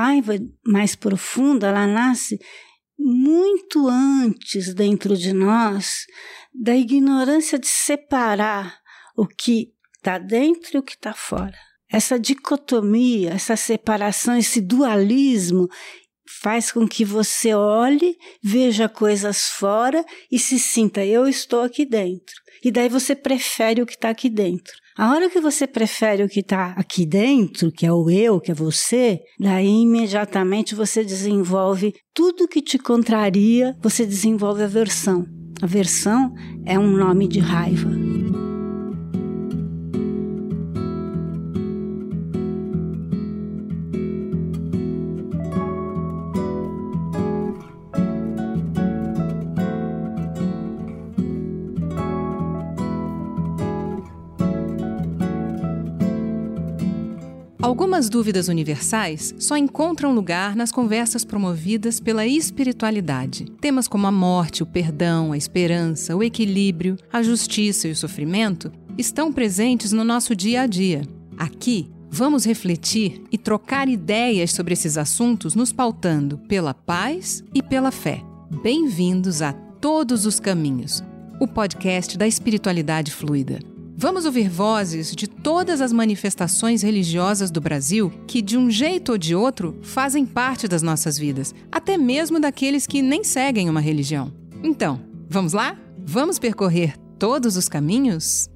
raiva mais profunda, ela nasce muito antes dentro de nós da ignorância de separar o que está dentro e o que está fora. Essa dicotomia, essa separação, esse dualismo faz com que você olhe, veja coisas fora e se sinta, eu estou aqui dentro. E daí você prefere o que está aqui dentro. A hora que você prefere o que está aqui dentro, que é o eu, que é você, daí imediatamente você desenvolve tudo que te contraria, você desenvolve aversão. Aversão é um nome de raiva. Algumas dúvidas universais só encontram lugar nas conversas promovidas pela espiritualidade. Temas como a morte, o perdão, a esperança, o equilíbrio, a justiça e o sofrimento estão presentes no nosso dia a dia. Aqui, vamos refletir e trocar ideias sobre esses assuntos, nos pautando pela paz e pela fé. Bem-vindos a Todos os Caminhos, o podcast da espiritualidade fluida. Vamos ouvir vozes de todas as manifestações religiosas do Brasil que, de um jeito ou de outro, fazem parte das nossas vidas, até mesmo daqueles que nem seguem uma religião. Então, vamos lá? Vamos percorrer todos os caminhos?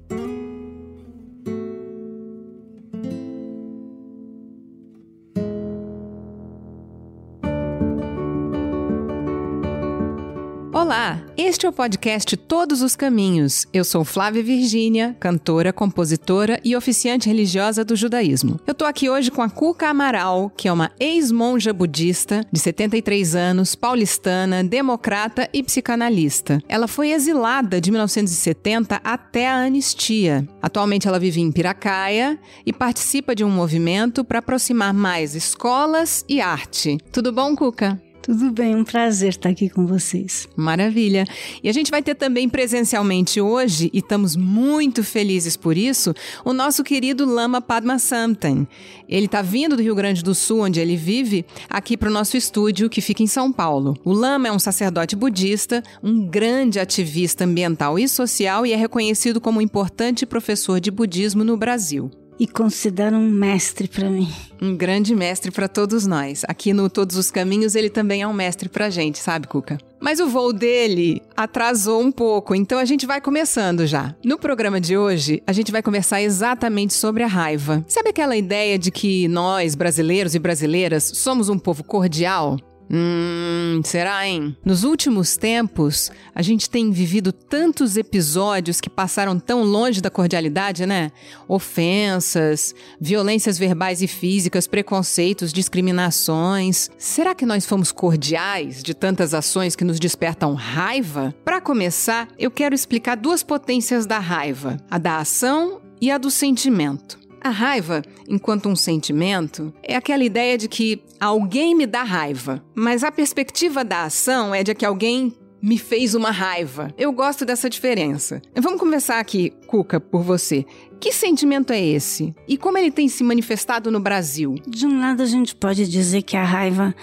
Este é o podcast Todos os Caminhos. Eu sou Flávia Virgínia, cantora, compositora e oficiante religiosa do judaísmo. Eu tô aqui hoje com a Cuca Amaral, que é uma ex-monja budista de 73 anos, paulistana, democrata e psicanalista. Ela foi exilada de 1970 até a anistia. Atualmente ela vive em Piracaia e participa de um movimento para aproximar mais escolas e arte. Tudo bom, Cuca? Tudo bem, um prazer estar aqui com vocês. Maravilha. E a gente vai ter também presencialmente hoje, e estamos muito felizes por isso, o nosso querido Lama Padma Samten. Ele está vindo do Rio Grande do Sul, onde ele vive, aqui para o nosso estúdio, que fica em São Paulo. O Lama é um sacerdote budista, um grande ativista ambiental e social e é reconhecido como um importante professor de budismo no Brasil e considero um mestre para mim. Um grande mestre para todos nós. Aqui no Todos os Caminhos ele também é um mestre pra gente, sabe, Cuca? Mas o voo dele atrasou um pouco, então a gente vai começando já. No programa de hoje, a gente vai conversar exatamente sobre a raiva. Sabe aquela ideia de que nós, brasileiros e brasileiras, somos um povo cordial? Hum, será, hein? Nos últimos tempos, a gente tem vivido tantos episódios que passaram tão longe da cordialidade, né? Ofensas, violências verbais e físicas, preconceitos, discriminações. Será que nós fomos cordiais de tantas ações que nos despertam raiva? Para começar, eu quero explicar duas potências da raiva: a da ação e a do sentimento. A raiva, enquanto um sentimento, é aquela ideia de que alguém me dá raiva, mas a perspectiva da ação é de que alguém me fez uma raiva. Eu gosto dessa diferença. Vamos começar aqui, Cuca, por você. Que sentimento é esse? E como ele tem se manifestado no Brasil? De um lado, a gente pode dizer que a raiva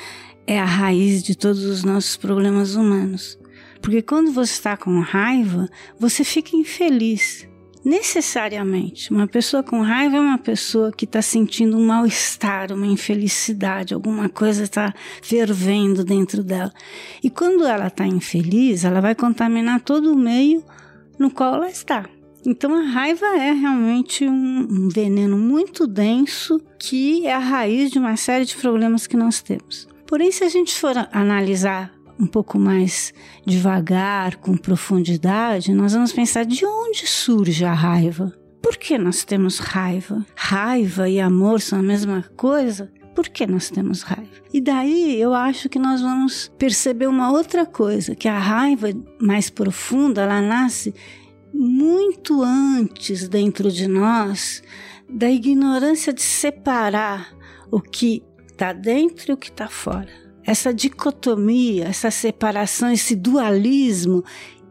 é a raiz de todos os nossos problemas humanos. Porque quando você está com raiva, você fica infeliz necessariamente. Uma pessoa com raiva é uma pessoa que está sentindo um mal-estar, uma infelicidade, alguma coisa está fervendo dentro dela. E quando ela está infeliz, ela vai contaminar todo o meio no qual ela está. Então a raiva é realmente um, veneno muito denso que é a raiz de uma série de problemas que nós temos. Porém, se a gente for analisar um pouco mais devagar, com profundidade, nós vamos pensar de onde surge a raiva. Por que nós temos raiva? Raiva e amor são a mesma coisa? Por que nós temos raiva? E daí eu acho que nós vamos perceber uma outra coisa, que a raiva mais profunda, ela nasce muito antes dentro de nós da ignorância de separar o que está dentro e o que está fora. Essa dicotomia, essa separação, esse dualismo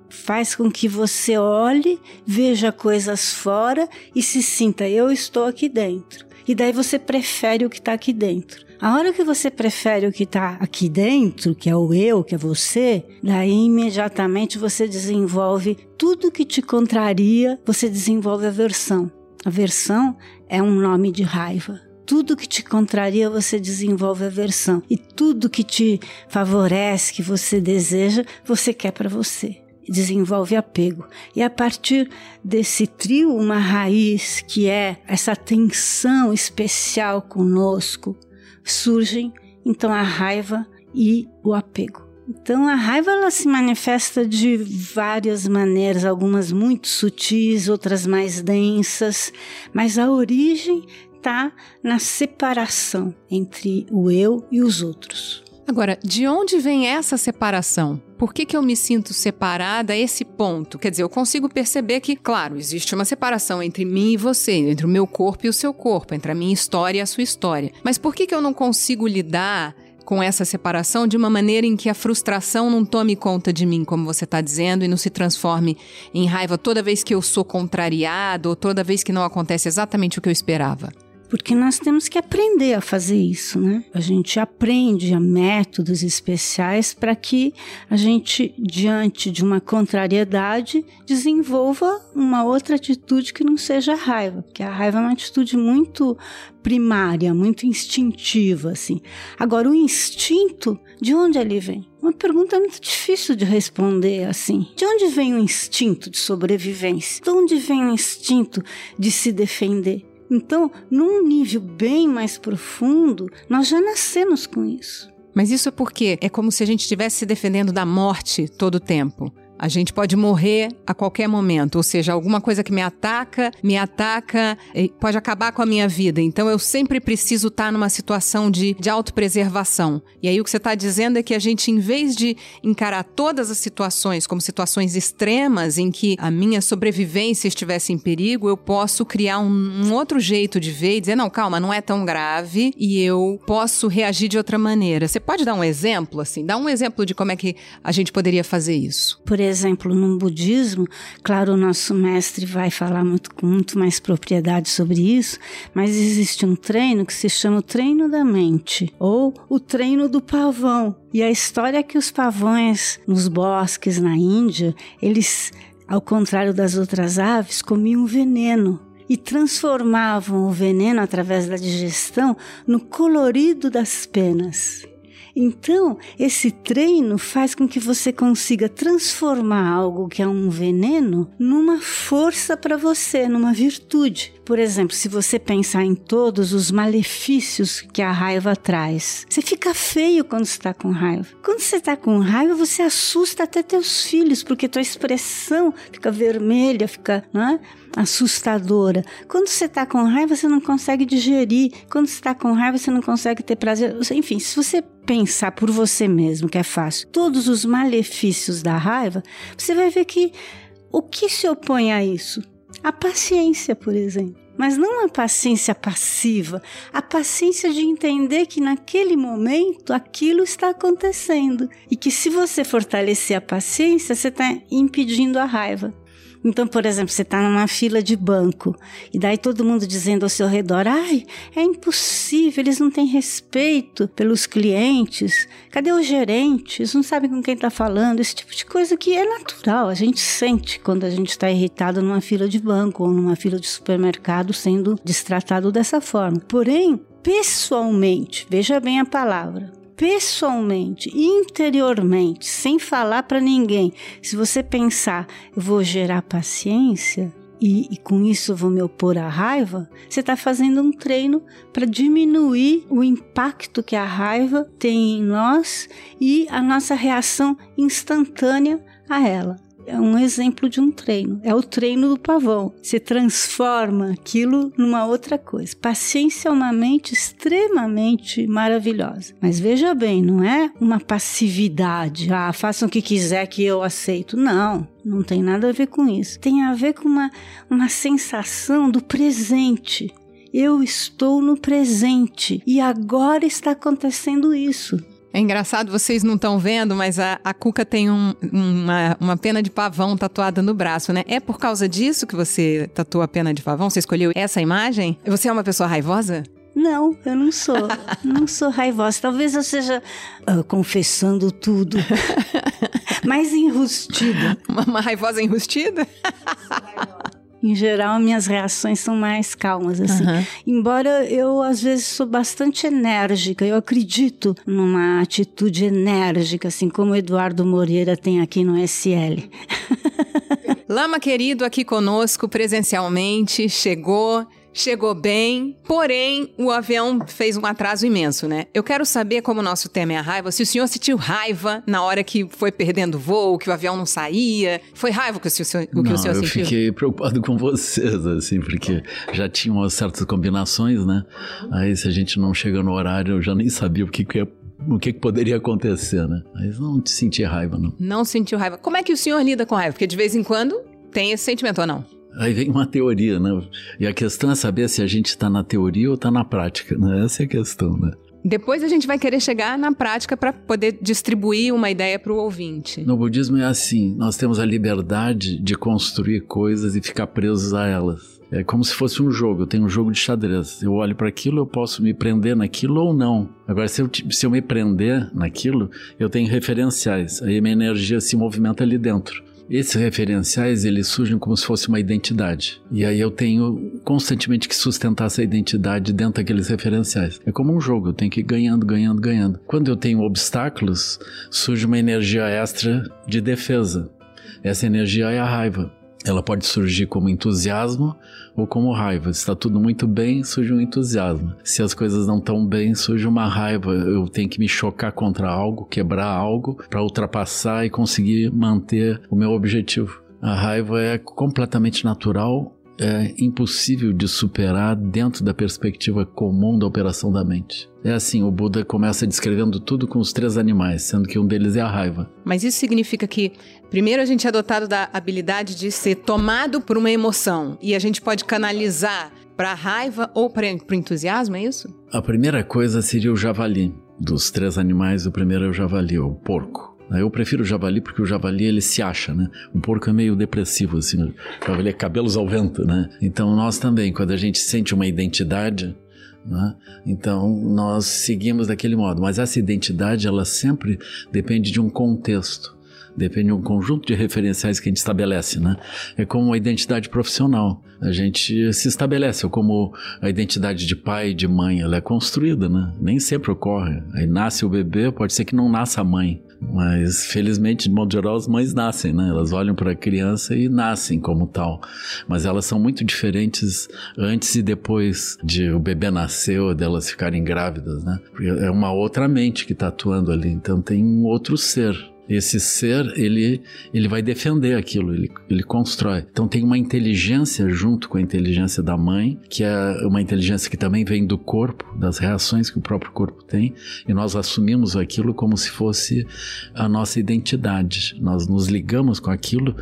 faz com que você olhe, veja coisas fora e se sinta, eu estou aqui dentro. E daí você prefere o que está aqui dentro. A hora que você prefere o que está aqui dentro, que é o eu, que é você, daí imediatamente você desenvolve tudo que te contraria, você desenvolve aversão. Aversão é um nome de raiva. Tudo que te contraria, você desenvolve aversão. E tudo que te favorece, que você deseja, você quer para você desenvolve apego. E a partir desse trio, uma raiz que é essa tensão especial conosco, surgem então a raiva e o apego. Então a raiva ela se manifesta de várias maneiras, algumas muito sutis, outras mais densas, mas a origem está na separação entre o eu e os outros. Agora, de onde vem essa separação? Por que, que eu me sinto separada a esse ponto? Quer dizer, eu consigo perceber que, claro, existe uma separação entre mim e você, entre o meu corpo e o seu corpo, entre a minha história e a sua história. Mas por que, que eu não consigo lidar com essa separação de uma maneira em que a frustração não tome conta de mim, como você está dizendo, e não se transforme em raiva toda vez que eu sou contrariado ou toda vez que não acontece exatamente o que eu esperava? Porque nós temos que aprender a fazer isso, né? A gente aprende a métodos especiais para que a gente, diante de uma contrariedade, desenvolva uma outra atitude que não seja a raiva, porque a raiva é uma atitude muito primária, muito instintiva, assim. Agora, o instinto, de onde ele vem? Uma pergunta muito difícil de responder assim. De onde vem o instinto de sobrevivência? De onde vem o instinto de se defender? Então, num nível bem mais profundo, nós já nascemos com isso. Mas isso é porque é como se a gente estivesse se defendendo da morte todo o tempo. A gente pode morrer a qualquer momento, ou seja, alguma coisa que me ataca, me ataca, pode acabar com a minha vida. Então eu sempre preciso estar numa situação de, de autopreservação. E aí o que você está dizendo é que a gente, em vez de encarar todas as situações como situações extremas em que a minha sobrevivência estivesse em perigo, eu posso criar um, um outro jeito de ver e dizer: não, calma, não é tão grave e eu posso reagir de outra maneira. Você pode dar um exemplo, assim? Dá um exemplo de como é que a gente poderia fazer isso. Por exemplo, exemplo, no budismo, claro, o nosso mestre vai falar muito, com muito mais propriedade sobre isso, mas existe um treino que se chama o treino da mente, ou o treino do pavão. E a história é que os pavões nos bosques na Índia, eles, ao contrário das outras aves, comiam veneno e transformavam o veneno através da digestão no colorido das penas. Então, esse treino faz com que você consiga transformar algo que é um veneno numa força para você, numa virtude. Por exemplo, se você pensar em todos os malefícios que a raiva traz, você fica feio quando está com raiva. Quando você está com raiva, você assusta até teus filhos, porque tua expressão fica vermelha, fica é? assustadora. Quando você está com raiva, você não consegue digerir. Quando você está com raiva, você não consegue ter prazer. Enfim, se você pensar por você mesmo, que é fácil, todos os malefícios da raiva, você vai ver que o que se opõe a isso? A paciência, por exemplo. Mas não a paciência passiva, a paciência de entender que naquele momento aquilo está acontecendo e que se você fortalecer a paciência, você está impedindo a raiva. Então, por exemplo, você está numa fila de banco e daí todo mundo dizendo ao seu redor: ai, é impossível, eles não têm respeito pelos clientes, cadê o gerente? Eles não sabem com quem está falando, esse tipo de coisa que é natural, a gente sente quando a gente está irritado numa fila de banco ou numa fila de supermercado sendo destratado dessa forma. Porém, pessoalmente, veja bem a palavra, pessoalmente, interiormente, sem falar para ninguém, se você pensar, eu vou gerar paciência e, e com isso vou me opor à raiva, você está fazendo um treino para diminuir o impacto que a raiva tem em nós e a nossa reação instantânea a ela é um exemplo de um treino. É o treino do pavão. Você transforma aquilo numa outra coisa. Paciência é uma mente extremamente maravilhosa. Mas veja bem, não é uma passividade. Ah, façam o que quiser que eu aceito. Não. Não tem nada a ver com isso. Tem a ver com uma, uma sensação do presente. Eu estou no presente e agora está acontecendo isso. É engraçado, vocês não estão vendo, mas a, a Cuca tem um, uma, uma pena de pavão tatuada no braço, né? É por causa disso que você tatuou a pena de pavão? Você escolheu essa imagem? Você é uma pessoa raivosa? Não, eu não sou. não sou raivosa. Talvez eu seja uh, confessando tudo. Mais enrustida. Uma, uma raivosa enrustida? em geral, minhas reações são mais calmas, assim. Uhum. Embora eu, às vezes, sou bastante enérgica, eu acredito numa atitude enérgica, assim como o Eduardo Moreira tem aqui no SL. Lama querido aqui conosco presencialmente, chegou chegou bem, porém o avião fez um atraso imenso, né? Eu quero saber, como o nosso tema é a raiva, se o senhor sentiu raiva na hora que foi perdendo voo, que o avião não saía. Foi raiva que o senhor, o que não, o senhor eu sentiu? Eu fiquei preocupado com vocês, assim, porque já tinham certas combinações, né? Aí se a gente não chega no horário, eu já nem sabia o que, que ia o que, que, poderia acontecer, né? Mas não senti raiva, não. Não sentiu raiva. Como é que o senhor lida com raiva? Porque de vez em quando tem esse sentimento ou não? Aí vem uma teoria, né? E a questão é saber se a gente está na teoria ou está na prática, né? Essa é a questão, né? Depois a gente vai querer chegar na prática para poder distribuir uma ideia para o ouvinte. No budismo é assim: nós temos a liberdade de construir coisas e ficar presos a elas. É como se fosse um jogo. Eu tenho um jogo de xadrez. Eu olho para aquilo, eu posso me prender naquilo ou não. Agora, se eu, se eu me prender naquilo, eu tenho referenciais. Aí minha energia se movimenta ali dentro. Esses referenciais, eles surgem como se fosse uma identidade. E aí eu tenho constantemente que sustentar essa identidade dentro daqueles referenciais. É como um jogo, eu tenho que ir ganhando, ganhando, ganhando. Quando eu tenho obstáculos, surge uma energia extra de defesa. Essa energia é a raiva. Ela pode surgir como entusiasmo ou como raiva. Se está tudo muito bem, surge um entusiasmo. Se as coisas não estão bem, surge uma raiva. Eu tenho que me chocar contra algo, quebrar algo para ultrapassar e conseguir manter o meu objetivo. A raiva é completamente natural é impossível de superar dentro da perspectiva comum da operação da mente. É assim, o Buda começa descrevendo tudo com os três animais, sendo que um deles é a raiva. Mas isso significa que, primeiro, a gente é dotado da habilidade de ser tomado por uma emoção e a gente pode canalizar para a raiva ou para o entusiasmo, é isso? A primeira coisa seria o javali. Dos três animais, o primeiro é o javali, o porco. Eu prefiro o javali porque o javali ele se acha, né? O porco é meio depressivo, assim. O javali é cabelos ao vento, né? Então nós também, quando a gente sente uma identidade, né? Então nós seguimos daquele modo. Mas essa identidade, ela sempre depende de um contexto depende de um conjunto de referenciais que a gente estabelece, né? É como uma identidade profissional. A gente se estabelece, como a identidade de pai e de mãe, ela é construída, né? Nem sempre ocorre. Aí nasce o bebê, pode ser que não nasça a mãe. Mas felizmente, de modo geral, as mães nascem, né? Elas olham para a criança e nascem como tal. Mas elas são muito diferentes antes e depois de o bebê nascer ou delas ficarem grávidas, né? É uma outra mente que está atuando ali. Então tem um outro ser esse ser, ele, ele vai defender aquilo, ele, ele constrói. Então tem uma inteligência junto com a inteligência da mãe, que é uma inteligência que também vem do corpo, das reações que o próprio corpo tem, e nós assumimos aquilo como se fosse a nossa identidade. Nós nos ligamos com aquilo,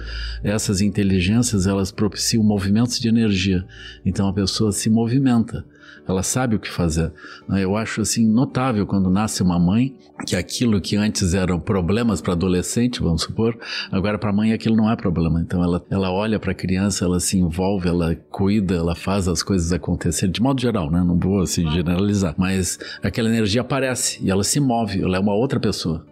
essas inteligências, elas propiciam movimentos de energia. Então a pessoa se movimenta ela sabe o que fazer. Né? Eu acho assim notável quando nasce uma mãe que aquilo que antes eram problemas para adolescente, vamos supor, agora para a mãe aquilo não é problema. Então ela, ela olha para a criança, ela se envolve, ela cuida, ela faz as coisas acontecerem de modo geral, né? Não vou assim generalizar, mas aquela energia aparece e ela se move, ela é uma outra pessoa.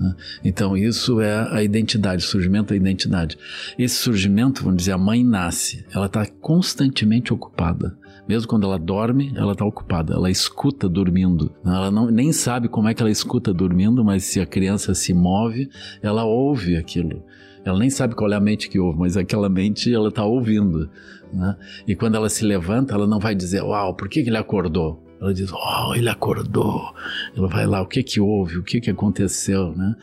Né? Então, isso é a identidade, o surgimento da identidade. Esse surgimento, vamos dizer, a mãe nasce, ela está constantemente ocupada. Mesmo quando ela dorme, ela está ocupada. Ela escuta dormindo. Ela não, nem sabe como é que ela escuta dormindo, mas se a criança se move, ela ouve aquilo. Ela nem sabe qual é a mente que ouve, mas aquela mente ela está ouvindo. Né? E quando ela se levanta, ela não vai dizer, uau, por que, que ele acordou? Ela diz, oh, ele acordou. Ela vai lá, o que que houve? O que que aconteceu, né?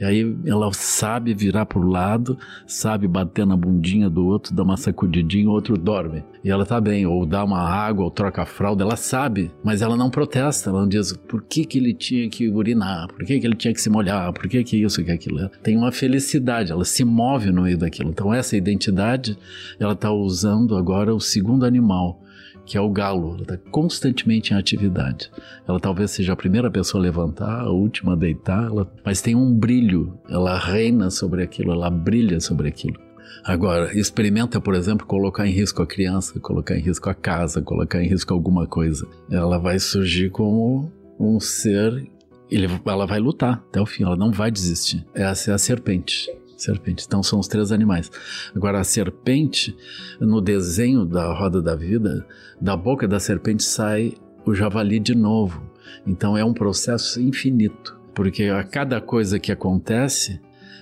E aí ela sabe virar pro lado, sabe bater na bundinha do outro, dar uma sacudidinha, o outro dorme. E ela tá bem, ou dá uma água, ou troca a fralda, ela sabe, mas ela não protesta, ela não diz por que que ele tinha que urinar, por que que ele tinha que se molhar, por que que isso, que aquilo. Tem uma felicidade, ela se move no meio daquilo. Então essa identidade, ela tá usando agora o segundo animal, que é o galo. Ela está constantemente em atividade. Ela talvez seja a primeira pessoa a levantar, a última a deitar, ela, mas tem um brilho. Ela reina sobre aquilo, ela brilha sobre aquilo. Agora, experimenta, por exemplo, colocar em risco a criança, colocar em risco a casa, colocar em risco alguma coisa. Ela vai surgir como um ser. Ele, ela vai lutar até o fim, ela não vai desistir. Essa é a serpente serpente. Então são os três animais. Agora a serpente, no desenho da roda da vida, da boca da serpente sai o javali de novo. Então é um processo infinito, porque a cada coisa que acontece,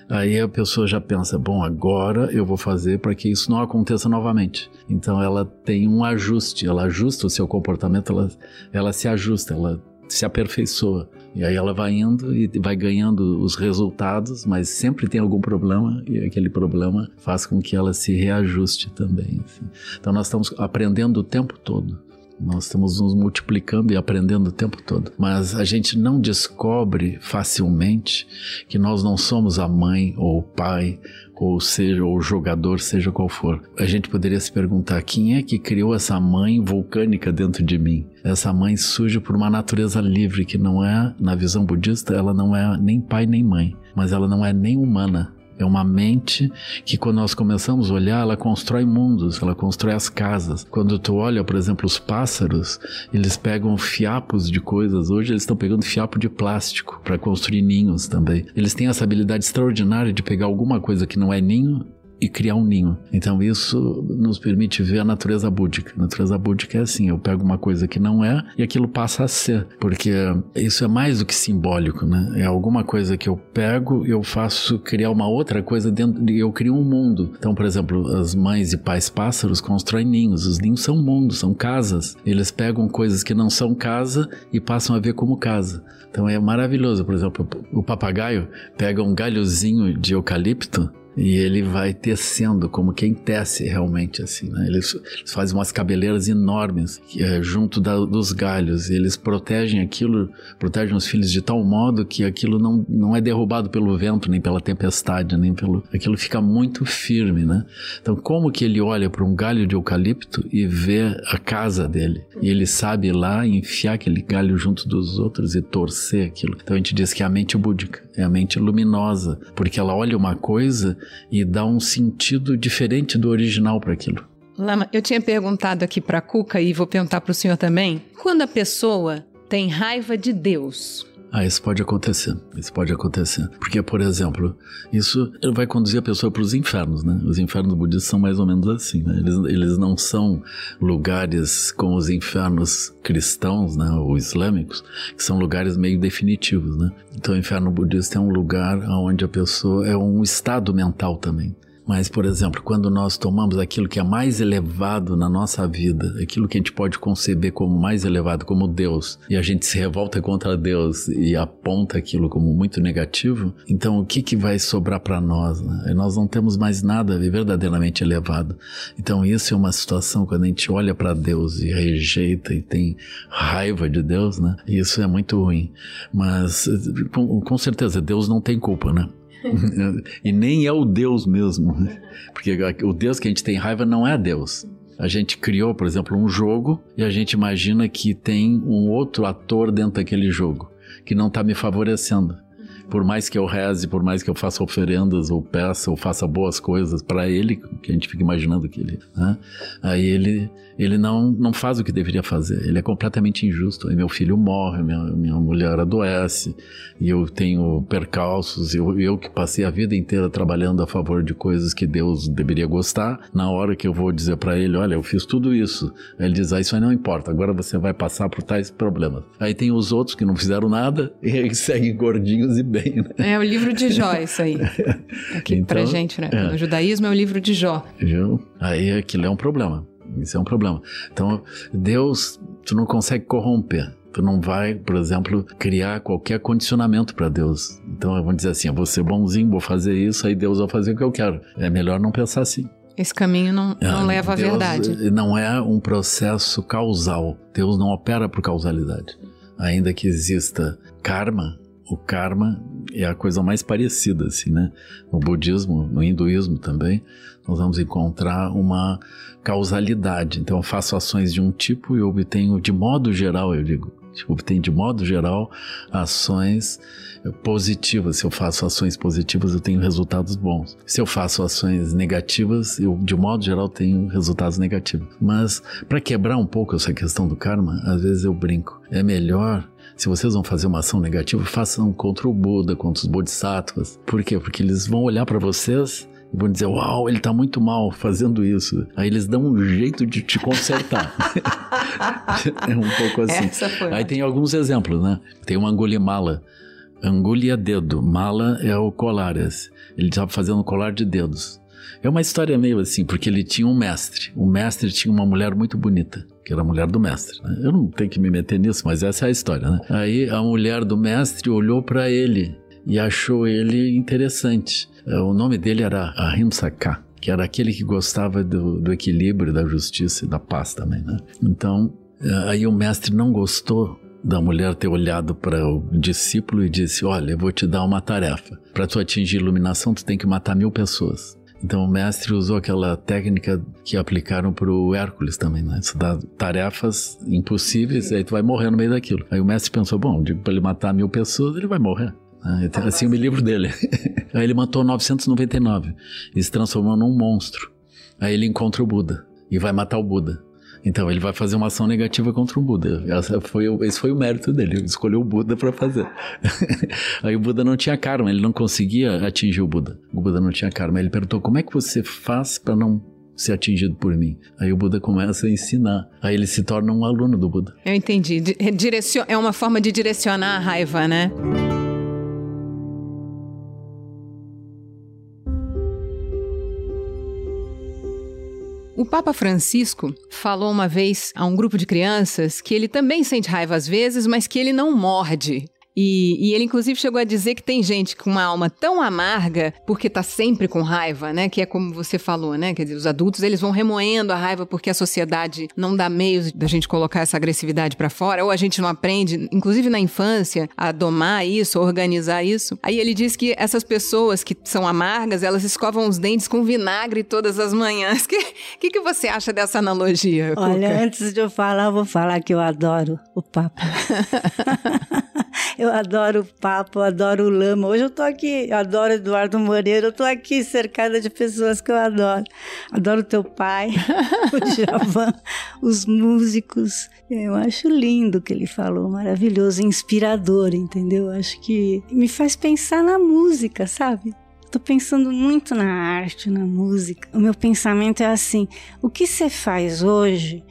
aí a pessoa já pensa, bom, agora eu vou fazer para que isso não aconteça novamente. Então ela tem um ajuste, ela ajusta o seu comportamento, ela, ela se ajusta, ela se aperfeiçoa. E aí ela vai indo e vai ganhando os resultados, mas sempre tem algum problema e aquele problema faz com que ela se reajuste também. Assim. Então nós estamos aprendendo o tempo todo. Nós estamos nos multiplicando e aprendendo o tempo todo. Mas a gente não descobre facilmente que nós não somos a mãe ou o pai ou seja, o jogador, seja qual for. A gente poderia se perguntar: quem é que criou essa mãe vulcânica dentro de mim? Essa mãe surge por uma natureza livre que não é, na visão budista, ela não é nem pai nem mãe, mas ela não é nem humana. É uma mente que, quando nós começamos a olhar, ela constrói mundos, ela constrói as casas. Quando tu olha, por exemplo, os pássaros, eles pegam fiapos de coisas. Hoje eles estão pegando fiapo de plástico para construir ninhos também. Eles têm essa habilidade extraordinária de pegar alguma coisa que não é ninho e criar um ninho. Então isso nos permite ver a natureza búdica. A natureza búdica é assim, eu pego uma coisa que não é e aquilo passa a ser, porque isso é mais do que simbólico, né? É alguma coisa que eu pego e eu faço criar uma outra coisa dentro, e eu crio um mundo. Então, por exemplo, as mães e pais pássaros constroem ninhos. Os ninhos são mundos, são casas. Eles pegam coisas que não são casa e passam a ver como casa. Então é maravilhoso, por exemplo, o papagaio pega um galhozinho de eucalipto e ele vai tecendo como quem tece realmente assim, né? Eles, eles fazem umas cabeleiras enormes é, junto da, dos galhos eles protegem aquilo, protegem os filhos de tal modo que aquilo não, não é derrubado pelo vento, nem pela tempestade, nem pelo... aquilo fica muito firme, né? Então como que ele olha para um galho de eucalipto e vê a casa dele? E ele sabe lá enfiar aquele galho junto dos outros e torcer aquilo. Então a gente diz que é a mente búdica, é a mente luminosa, porque ela olha uma coisa e dá um sentido diferente do original para aquilo. Lama, eu tinha perguntado aqui para a Cuca e vou perguntar para o senhor também. Quando a pessoa tem raiva de Deus, ah, isso pode acontecer. Isso pode acontecer. Porque, por exemplo, isso vai conduzir a pessoa para os infernos, né? Os infernos budistas são mais ou menos assim, né? Eles, eles não são lugares como os infernos cristãos, né? Ou islâmicos, que são lugares meio definitivos, né? Então, o inferno budista é um lugar onde a pessoa é um estado mental também. Mas, por exemplo, quando nós tomamos aquilo que é mais elevado na nossa vida, aquilo que a gente pode conceber como mais elevado, como Deus, e a gente se revolta contra Deus e aponta aquilo como muito negativo, então o que, que vai sobrar para nós? Né? Nós não temos mais nada verdadeiramente elevado. Então, isso é uma situação quando a gente olha para Deus e rejeita e tem raiva de Deus, né? Isso é muito ruim. Mas, com, com certeza, Deus não tem culpa, né? e nem é o Deus mesmo. Né? Porque o Deus que a gente tem raiva não é Deus. A gente criou, por exemplo, um jogo e a gente imagina que tem um outro ator dentro daquele jogo que não está me favorecendo. Por mais que eu reze, por mais que eu faça oferendas ou peça ou faça boas coisas para ele, que a gente fica imaginando que ele, né? aí ele ele não, não faz o que deveria fazer. Ele é completamente injusto. Aí meu filho morre, minha, minha mulher adoece, e eu tenho percalços. Eu, eu que passei a vida inteira trabalhando a favor de coisas que Deus deveria gostar, na hora que eu vou dizer para ele: Olha, eu fiz tudo isso. Ele diz: Ah, isso aí não importa, agora você vai passar por tais problemas. Aí tem os outros que não fizeram nada e seguem gordinhos e bem. Né? É o livro de Jó, isso aí. Aqui então, pra gente, né? É. No judaísmo é o livro de Jó. Aí aquilo é um problema. Isso é um problema. Então, Deus, tu não consegue corromper. Tu não vai, por exemplo, criar qualquer condicionamento para Deus. Então, vamos dizer assim: eu vou ser bonzinho, vou fazer isso, aí Deus vai fazer o que eu quero. É melhor não pensar assim. Esse caminho não, não é, leva à Deus verdade. Não é um processo causal. Deus não opera por causalidade. Ainda que exista karma, o karma é a coisa mais parecida, assim, né? No budismo, no hinduísmo também, nós vamos encontrar uma causalidade. Então, eu faço ações de um tipo e obtenho, de modo geral, eu digo, tipo, obtenho de modo geral ações positivas. Se eu faço ações positivas, eu tenho resultados bons. Se eu faço ações negativas, eu, de modo geral, tenho resultados negativos. Mas, para quebrar um pouco essa questão do karma, às vezes eu brinco. É melhor se vocês vão fazer uma ação negativa, façam contra o Buda, contra os Bodhisattvas. Por quê? Porque eles vão olhar para vocês e vão dizer: Uau, ele está muito mal fazendo isso. Aí eles dão um jeito de te consertar. é um pouco assim. Aí tem alguns exemplos, né? Tem uma Angulimala. Angulia dedo, mala é o colar. Ele estava fazendo um colar de dedos. É uma história meio assim, porque ele tinha um mestre. O mestre tinha uma mulher muito bonita, que era a mulher do mestre. Né? Eu não tenho que me meter nisso, mas essa é a história, né? Aí a mulher do mestre olhou para ele e achou ele interessante. É, o nome dele era Ahimsaka, que era aquele que gostava do, do equilíbrio, da justiça e da paz também, né? Então, é, aí o mestre não gostou da mulher ter olhado para o discípulo e disse: Olha, eu vou te dar uma tarefa. Para tu atingir iluminação, tu tem que matar mil pessoas. Então o mestre usou aquela técnica que aplicaram para o Hércules também, né? Isso dá tarefas impossíveis, aí tu vai morrer no meio daquilo. Aí o mestre pensou: bom, para ele matar mil pessoas, ele vai morrer. Ah, assim o livro dele. aí ele matou 999 e se transformou num monstro. Aí ele encontra o Buda e vai matar o Buda. Então ele vai fazer uma ação negativa contra o Buda. Essa foi, esse foi o mérito dele. Ele escolheu o Buda para fazer. Aí o Buda não tinha karma, ele não conseguia atingir o Buda. O Buda não tinha karma. Ele perguntou: como é que você faz para não ser atingido por mim. Aí o Buda começa a ensinar. Aí ele se torna um aluno do Buda. Eu entendi. É uma forma de direcionar a raiva, né? O Papa Francisco falou uma vez a um grupo de crianças que ele também sente raiva às vezes, mas que ele não morde. E, e, ele, inclusive, chegou a dizer que tem gente com uma alma tão amarga porque tá sempre com raiva, né? Que é como você falou, né? Quer dizer, os adultos, eles vão remoendo a raiva porque a sociedade não dá meios da gente colocar essa agressividade para fora, ou a gente não aprende, inclusive na infância, a domar isso, a organizar isso. Aí ele diz que essas pessoas que são amargas, elas escovam os dentes com vinagre todas as manhãs. O que, que, que, você acha dessa analogia? Olha, Cuca? antes de eu falar, eu vou falar que eu adoro o papo. eu adoro o papo, eu adoro o lama. Hoje eu tô aqui, eu adoro Eduardo Moreira, eu tô aqui cercada de pessoas que eu adoro. Adoro teu pai, o Javan, os músicos. Eu acho lindo o que ele falou, maravilhoso, inspirador, entendeu? Eu acho que me faz pensar na música, sabe? Tô pensando muito na arte, na música. O meu pensamento é assim: o que você faz hoje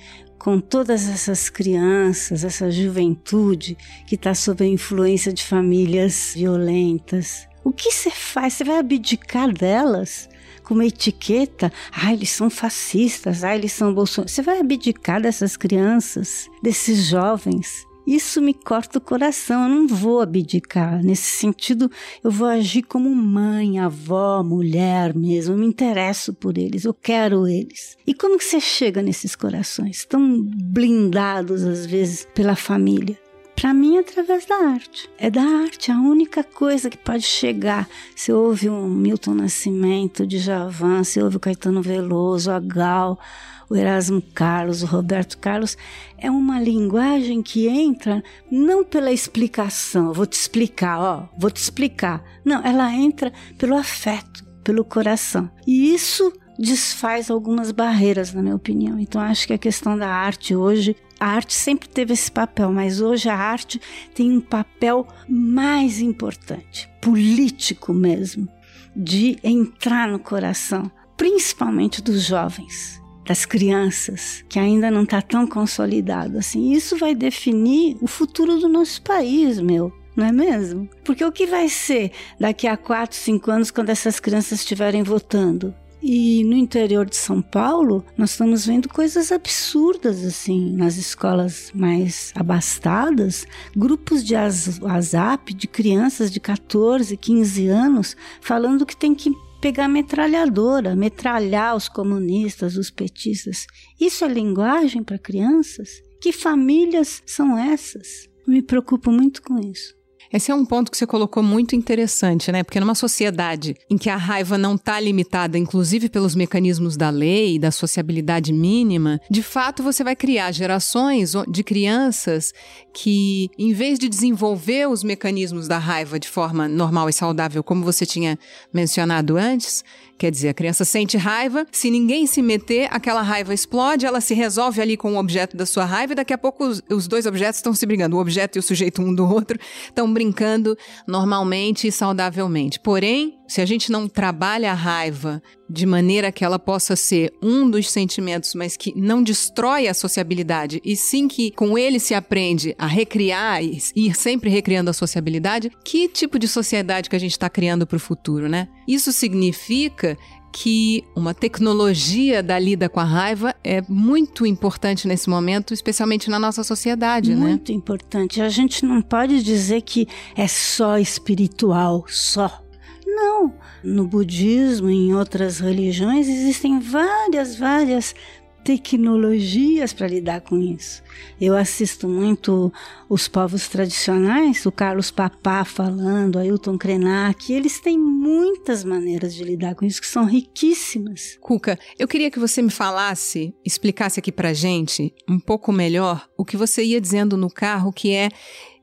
com todas essas crianças, essa juventude que está sob a influência de famílias violentas. O que você faz? Você vai abdicar delas? com uma etiqueta, ah, eles são fascistas, ah, eles são bolsonaristas. Você vai abdicar dessas crianças, desses jovens? Isso me corta o coração, eu não vou abdicar. Nesse sentido, eu vou agir como mãe, avó, mulher mesmo. Eu me interesso por eles, eu quero eles. E como que você chega nesses corações tão blindados às vezes pela família? Para mim, através da arte. É da arte a única coisa que pode chegar. Se ouve um Milton Nascimento, de Javan, se ouve o Caetano Veloso, a Gal, o Erasmo Carlos, o Roberto Carlos, é uma linguagem que entra não pela explicação, vou te explicar, ó, vou te explicar. Não, ela entra pelo afeto, pelo coração. E isso desfaz algumas barreiras, na minha opinião. Então, acho que a questão da arte hoje a arte sempre teve esse papel, mas hoje a arte tem um papel mais importante, político mesmo, de entrar no coração, principalmente dos jovens das crianças, que ainda não está tão consolidado assim. Isso vai definir o futuro do nosso país, meu. Não é mesmo? Porque o que vai ser daqui a 4, 5 anos quando essas crianças estiverem votando? E no interior de São Paulo, nós estamos vendo coisas absurdas assim, nas escolas mais abastadas, grupos de WhatsApp de crianças de 14, 15 anos falando que tem que pegar metralhadora, metralhar os comunistas, os petistas. Isso é linguagem para crianças? Que famílias são essas? Me preocupo muito com isso. Esse é um ponto que você colocou muito interessante, né? Porque numa sociedade em que a raiva não está limitada, inclusive pelos mecanismos da lei, da sociabilidade mínima, de fato você vai criar gerações de crianças que, em vez de desenvolver os mecanismos da raiva de forma normal e saudável, como você tinha mencionado antes, Quer dizer, a criança sente raiva, se ninguém se meter, aquela raiva explode, ela se resolve ali com o objeto da sua raiva e daqui a pouco os, os dois objetos estão se brigando. O objeto e o sujeito um do outro estão brincando normalmente e saudavelmente. Porém, se a gente não trabalha a raiva de maneira que ela possa ser um dos sentimentos, mas que não destrói a sociabilidade, e sim que com ele se aprende a recriar e ir sempre recriando a sociabilidade, que tipo de sociedade que a gente está criando para o futuro, né? Isso significa que uma tecnologia da lida com a raiva é muito importante nesse momento, especialmente na nossa sociedade, muito né? Muito importante. A gente não pode dizer que é só espiritual, só. Não. No budismo em outras religiões existem várias, várias tecnologias para lidar com isso. Eu assisto muito os povos tradicionais, o Carlos Papá falando, Ailton Krenak, eles têm muitas maneiras de lidar com isso que são riquíssimas. Cuca, eu queria que você me falasse, explicasse aqui para gente um pouco melhor o que você ia dizendo no carro, que é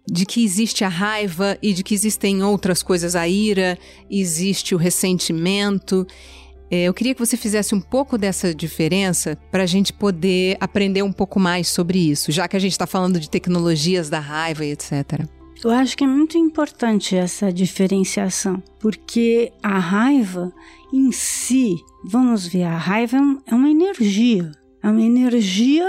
de que existe a raiva e de que existem outras coisas, a ira, existe o ressentimento. É, eu queria que você fizesse um pouco dessa diferença para a gente poder aprender um pouco mais sobre isso, já que a gente está falando de tecnologias da raiva e etc. Eu acho que é muito importante essa diferenciação, porque a raiva em si, vamos ver, a raiva é uma energia, é uma energia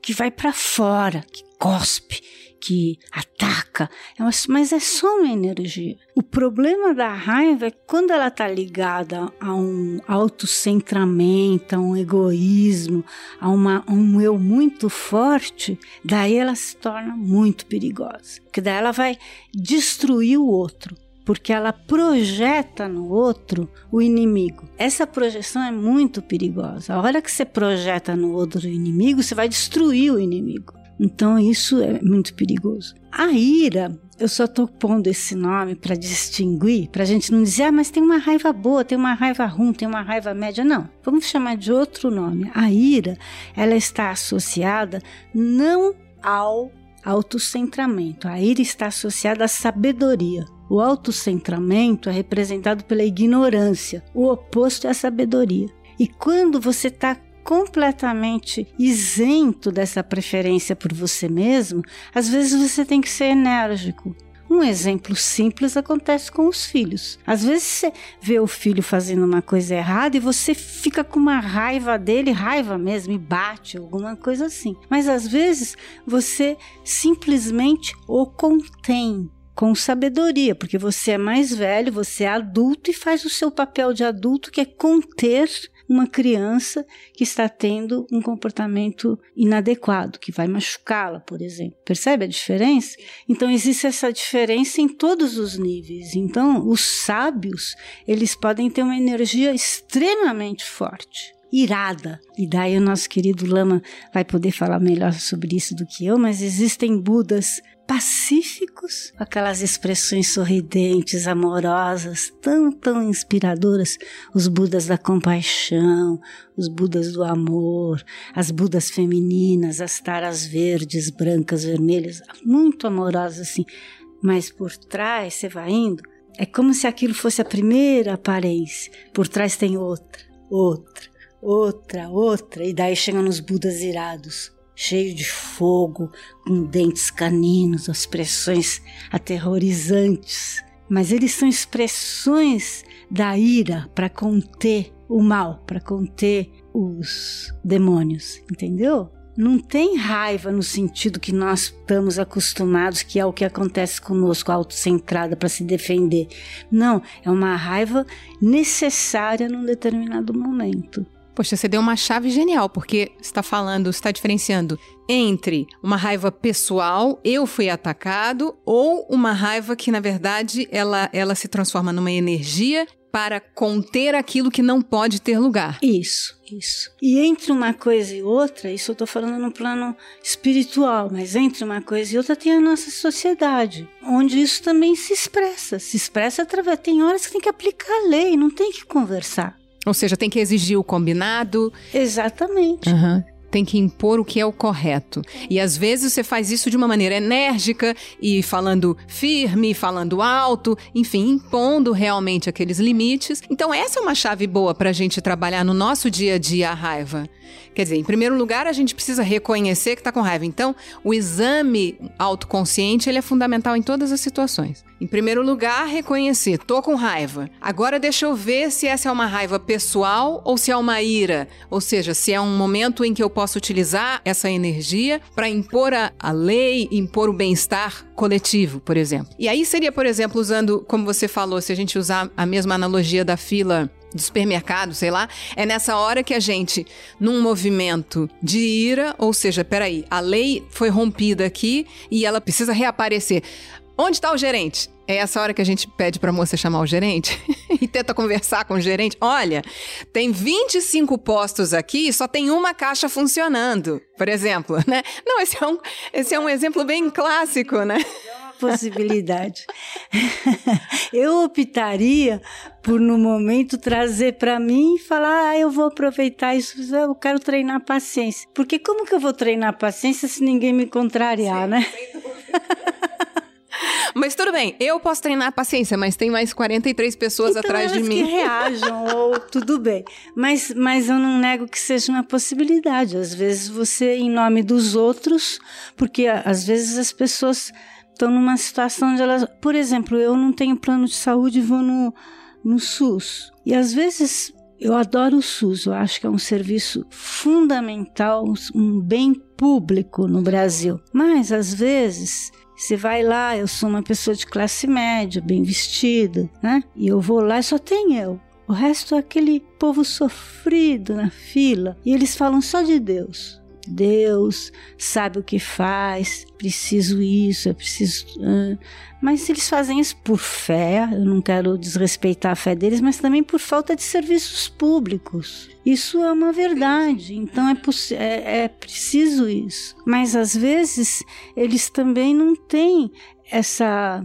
que vai para fora, que cospe, que ataca, é mas é só uma energia. O problema da raiva é quando ela está ligada a um autocentramento, a um egoísmo, a, uma, a um eu muito forte, daí ela se torna muito perigosa. Porque daí ela vai destruir o outro porque ela projeta no outro o inimigo. Essa projeção é muito perigosa. A hora que você projeta no outro o inimigo, você vai destruir o inimigo. Então isso é muito perigoso. A ira, eu só estou pondo esse nome para distinguir, para a gente não dizer, ah, mas tem uma raiva boa, tem uma raiva ruim, tem uma raiva média. Não, vamos chamar de outro nome. A ira, ela está associada não ao autocentramento. A ira está associada à sabedoria. O autocentramento é representado pela ignorância. O oposto é a sabedoria. E quando você está completamente isento dessa preferência por você mesmo, às vezes você tem que ser enérgico. Um exemplo simples acontece com os filhos. Às vezes você vê o filho fazendo uma coisa errada e você fica com uma raiva dele, raiva mesmo, e bate, alguma coisa assim. Mas às vezes você simplesmente o contém com sabedoria, porque você é mais velho, você é adulto e faz o seu papel de adulto, que é conter uma criança que está tendo um comportamento inadequado, que vai machucá-la, por exemplo. Percebe a diferença? Então existe essa diferença em todos os níveis. Então, os sábios, eles podem ter uma energia extremamente forte irada. E daí o nosso querido Lama vai poder falar melhor sobre isso do que eu, mas existem Budas pacíficos, aquelas expressões sorridentes, amorosas, tão, tão inspiradoras, os Budas da compaixão, os Budas do amor, as Budas femininas, as taras verdes, brancas, vermelhas, muito amorosas assim. Mas por trás, você vai indo, é como se aquilo fosse a primeira aparência. Por trás tem outra, outra, outra, outra, e daí chegam nos Budas irados cheio de fogo, com dentes caninos, expressões aterrorizantes. Mas eles são expressões da ira para conter o mal, para conter os demônios, entendeu? Não tem raiva no sentido que nós estamos acostumados, que é o que acontece conosco, autocentrada para se defender. Não, é uma raiva necessária num determinado momento. Poxa, você deu uma chave genial, porque está falando, está diferenciando entre uma raiva pessoal, eu fui atacado, ou uma raiva que, na verdade, ela, ela se transforma numa energia para conter aquilo que não pode ter lugar. Isso, isso. E entre uma coisa e outra, isso eu estou falando no plano espiritual, mas entre uma coisa e outra tem a nossa sociedade, onde isso também se expressa. Se expressa através. Tem horas que tem que aplicar a lei, não tem que conversar. Ou seja, tem que exigir o combinado. Exatamente. Uhum tem que impor o que é o correto. E às vezes você faz isso de uma maneira enérgica e falando firme, falando alto, enfim, impondo realmente aqueles limites. Então, essa é uma chave boa para a gente trabalhar no nosso dia a dia a raiva. Quer dizer, em primeiro lugar, a gente precisa reconhecer que está com raiva. Então, o exame autoconsciente ele é fundamental em todas as situações. Em primeiro lugar, reconhecer, tô com raiva. Agora deixa eu ver se essa é uma raiva pessoal ou se é uma ira, ou seja, se é um momento em que eu posso utilizar essa energia para impor a, a lei, impor o bem-estar coletivo, por exemplo. E aí seria, por exemplo, usando, como você falou, se a gente usar a mesma analogia da fila do supermercado, sei lá, é nessa hora que a gente, num movimento de ira, ou seja, peraí, a lei foi rompida aqui e ela precisa reaparecer. Onde está o gerente? É essa hora que a gente pede para a moça chamar o gerente e tenta conversar com o gerente. Olha, tem 25 postos aqui e só tem uma caixa funcionando, por exemplo, né? Não, esse é um, esse é um exemplo bem clássico, né? Possibilidade. eu optaria por, no momento, trazer para mim e falar: ah, eu vou aproveitar isso, eu quero treinar paciência. Porque como que eu vou treinar paciência se ninguém me contrariar, Sim, né? Mas tudo bem, eu posso treinar paciência, mas tem mais 43 pessoas então, atrás de mim. que reajam, ou tudo bem. Mas, mas eu não nego que seja uma possibilidade. Às vezes você, em nome dos outros, porque às vezes as pessoas estão numa situação de elas. Por exemplo, eu não tenho plano de saúde e vou no, no SUS. E às vezes eu adoro o SUS, eu acho que é um serviço fundamental, um bem público no Brasil. Mas às vezes você vai lá, eu sou uma pessoa de classe média, bem vestida, né? E eu vou lá e só tem eu. O resto é aquele povo sofrido na fila. E eles falam só de Deus. Deus sabe o que faz, preciso isso, é preciso. Mas eles fazem isso por fé, eu não quero desrespeitar a fé deles, mas também por falta de serviços públicos. Isso é uma verdade, então é, é, é preciso isso. Mas às vezes eles também não têm essa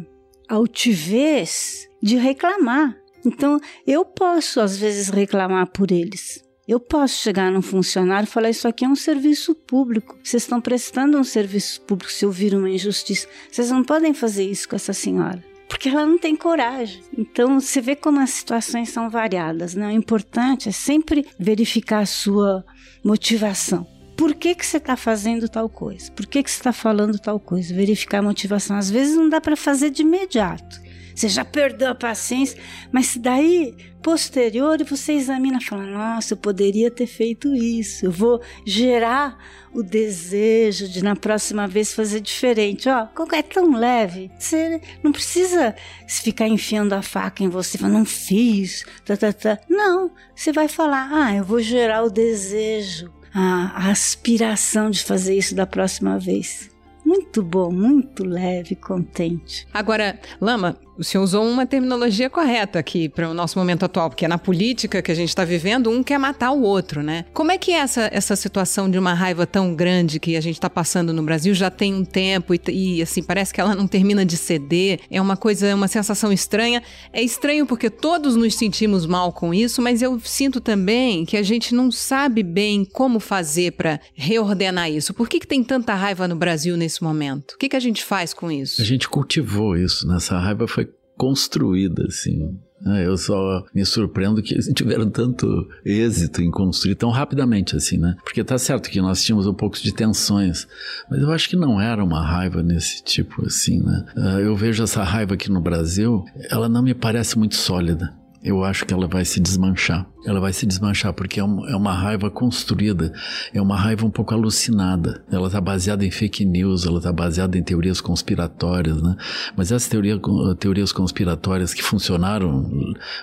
altivez de reclamar. Então eu posso às vezes reclamar por eles. Eu posso chegar num funcionário e falar: Isso aqui é um serviço público. Vocês estão prestando um serviço público se ouvir uma injustiça. Vocês não podem fazer isso com essa senhora. Porque ela não tem coragem. Então, você vê como as situações são variadas. Né? O importante é sempre verificar a sua motivação. Por que, que você está fazendo tal coisa? Por que, que você está falando tal coisa? Verificar a motivação. Às vezes não dá para fazer de imediato. Você já perdeu a paciência, mas daí, posterior, você examina e fala: Nossa, eu poderia ter feito isso. Eu vou gerar o desejo de na próxima vez fazer diferente. Ó, é tão leve. Você não precisa ficar enfiando a faca em você, falando, não fiz, tá, tá, tá. Não, você vai falar: Ah, eu vou gerar o desejo, a, a aspiração de fazer isso da próxima vez. Muito bom, muito leve, contente. Agora, Lama, o senhor usou uma terminologia correta aqui para o nosso momento atual, porque é na política que a gente está vivendo, um quer matar o outro, né? Como é que é essa, essa situação de uma raiva tão grande que a gente está passando no Brasil já tem um tempo e, e, assim, parece que ela não termina de ceder? É uma coisa, é uma sensação estranha. É estranho porque todos nos sentimos mal com isso, mas eu sinto também que a gente não sabe bem como fazer para reordenar isso. Por que, que tem tanta raiva no Brasil nesse momento? O que, que a gente faz com isso? A gente cultivou isso, né? Essa raiva foi construída, assim. É, eu só me surpreendo que eles tiveram tanto êxito em construir tão rapidamente assim, né? Porque tá certo que nós tínhamos um pouco de tensões, mas eu acho que não era uma raiva nesse tipo assim, né? É, eu vejo essa raiva aqui no Brasil, ela não me parece muito sólida eu acho que ela vai se desmanchar. Ela vai se desmanchar porque é, é uma raiva construída, é uma raiva um pouco alucinada. Ela está baseada em fake news, ela está baseada em teorias conspiratórias, né? Mas essas teoria, teorias conspiratórias que funcionaram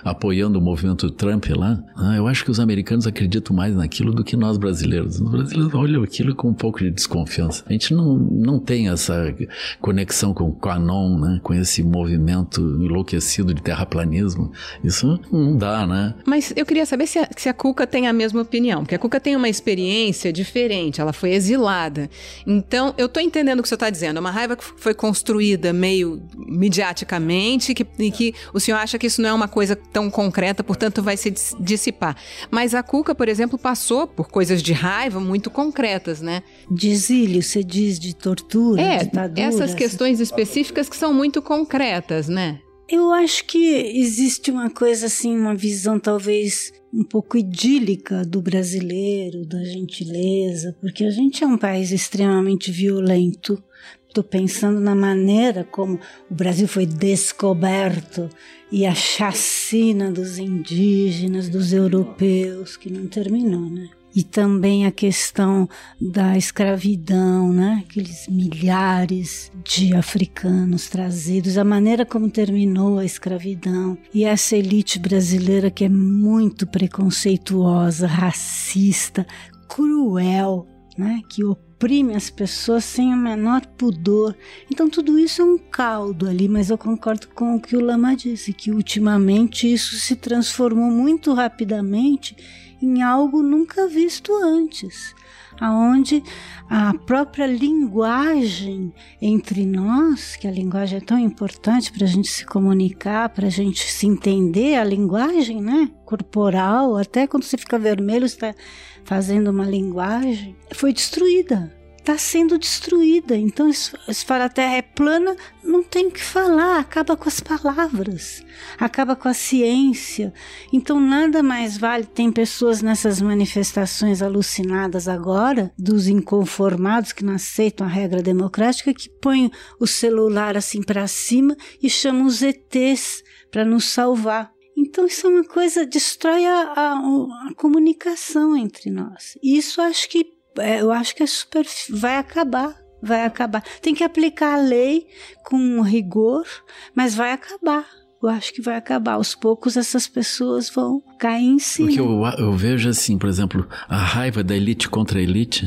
apoiando o movimento Trump lá, né? eu acho que os americanos acreditam mais naquilo do que nós brasileiros. Os brasileiros olham aquilo com um pouco de desconfiança. A gente não, não tem essa conexão com o Qanon, né? Com esse movimento enlouquecido de terraplanismo. Isso Não dá, né? Mas eu queria saber se a, se a Cuca tem a mesma opinião, porque a Cuca tem uma experiência diferente, ela foi exilada. Então, eu tô entendendo o que você está dizendo. É uma raiva que foi construída meio mediaticamente que, e que o senhor acha que isso não é uma coisa tão concreta, portanto vai se dissipar. Mas a Cuca, por exemplo, passou por coisas de raiva muito concretas, né? De exílio, você diz, de tortura, é, ditadura. essas questões específicas que são muito concretas, né? Eu acho que existe uma coisa assim, uma visão talvez um pouco idílica do brasileiro, da gentileza, porque a gente é um país extremamente violento. Estou pensando na maneira como o Brasil foi descoberto e a chacina dos indígenas, dos europeus, que não terminou, né? E também a questão da escravidão, né? aqueles milhares de africanos trazidos, a maneira como terminou a escravidão e essa elite brasileira que é muito preconceituosa, racista, cruel, né? que oprime as pessoas sem o menor pudor. Então tudo isso é um caldo ali, mas eu concordo com o que o Lama disse, que ultimamente isso se transformou muito rapidamente em algo nunca visto antes, aonde a própria linguagem entre nós, que a linguagem é tão importante para a gente se comunicar, para a gente se entender, a linguagem, né, corporal, até quando você fica vermelho está fazendo uma linguagem, foi destruída está sendo destruída. Então, se fala a Terra é plana, não tem o que falar, acaba com as palavras, acaba com a ciência. Então, nada mais vale. Tem pessoas nessas manifestações alucinadas agora, dos inconformados que não aceitam a regra democrática, que põem o celular assim para cima e chamam os ETs para nos salvar. Então, isso é uma coisa, destrói a, a, a comunicação entre nós. E isso acho que eu acho que é super, vai acabar, vai acabar. Tem que aplicar a lei com rigor, mas vai acabar. Eu acho que vai acabar. Aos poucos essas pessoas vão cair em si. Porque eu, eu vejo assim, por exemplo, a raiva da elite contra a elite,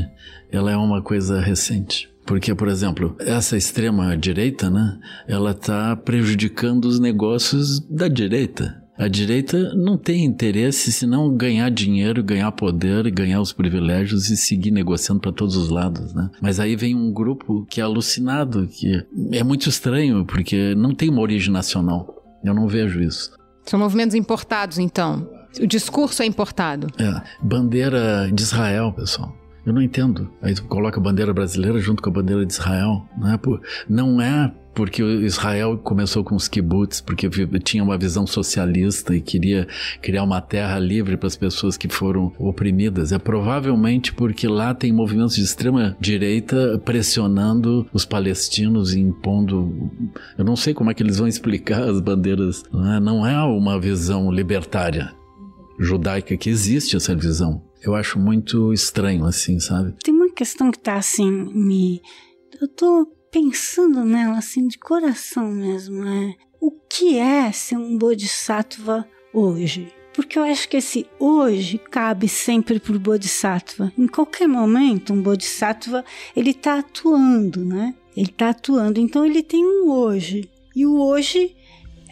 ela é uma coisa recente. Porque, por exemplo, essa extrema direita, né, ela está prejudicando os negócios da direita. A direita não tem interesse senão ganhar dinheiro, ganhar poder, ganhar os privilégios e seguir negociando para todos os lados, né? Mas aí vem um grupo que é alucinado, que é muito estranho, porque não tem uma origem nacional. Eu não vejo isso. São movimentos importados, então. O discurso é importado. É. Bandeira de Israel, pessoal. Eu não entendo. Aí tu coloca a bandeira brasileira junto com a bandeira de Israel. Não é, por, não é porque Israel começou com os kibbutz, porque tinha uma visão socialista e queria criar uma terra livre para as pessoas que foram oprimidas. É provavelmente porque lá tem movimentos de extrema direita pressionando os palestinos e impondo. Eu não sei como é que eles vão explicar as bandeiras. Não é, é uma visão libertária judaica que existe essa visão. Eu acho muito estranho, assim, sabe? Tem uma questão que tá assim, me. Eu tô pensando nela assim de coração mesmo, é o que é ser um bodhisattva hoje? Porque eu acho que esse hoje cabe sempre para o bodhisattva. Em qualquer momento, um bodhisattva ele está atuando, né? Ele está atuando, então ele tem um hoje. E o hoje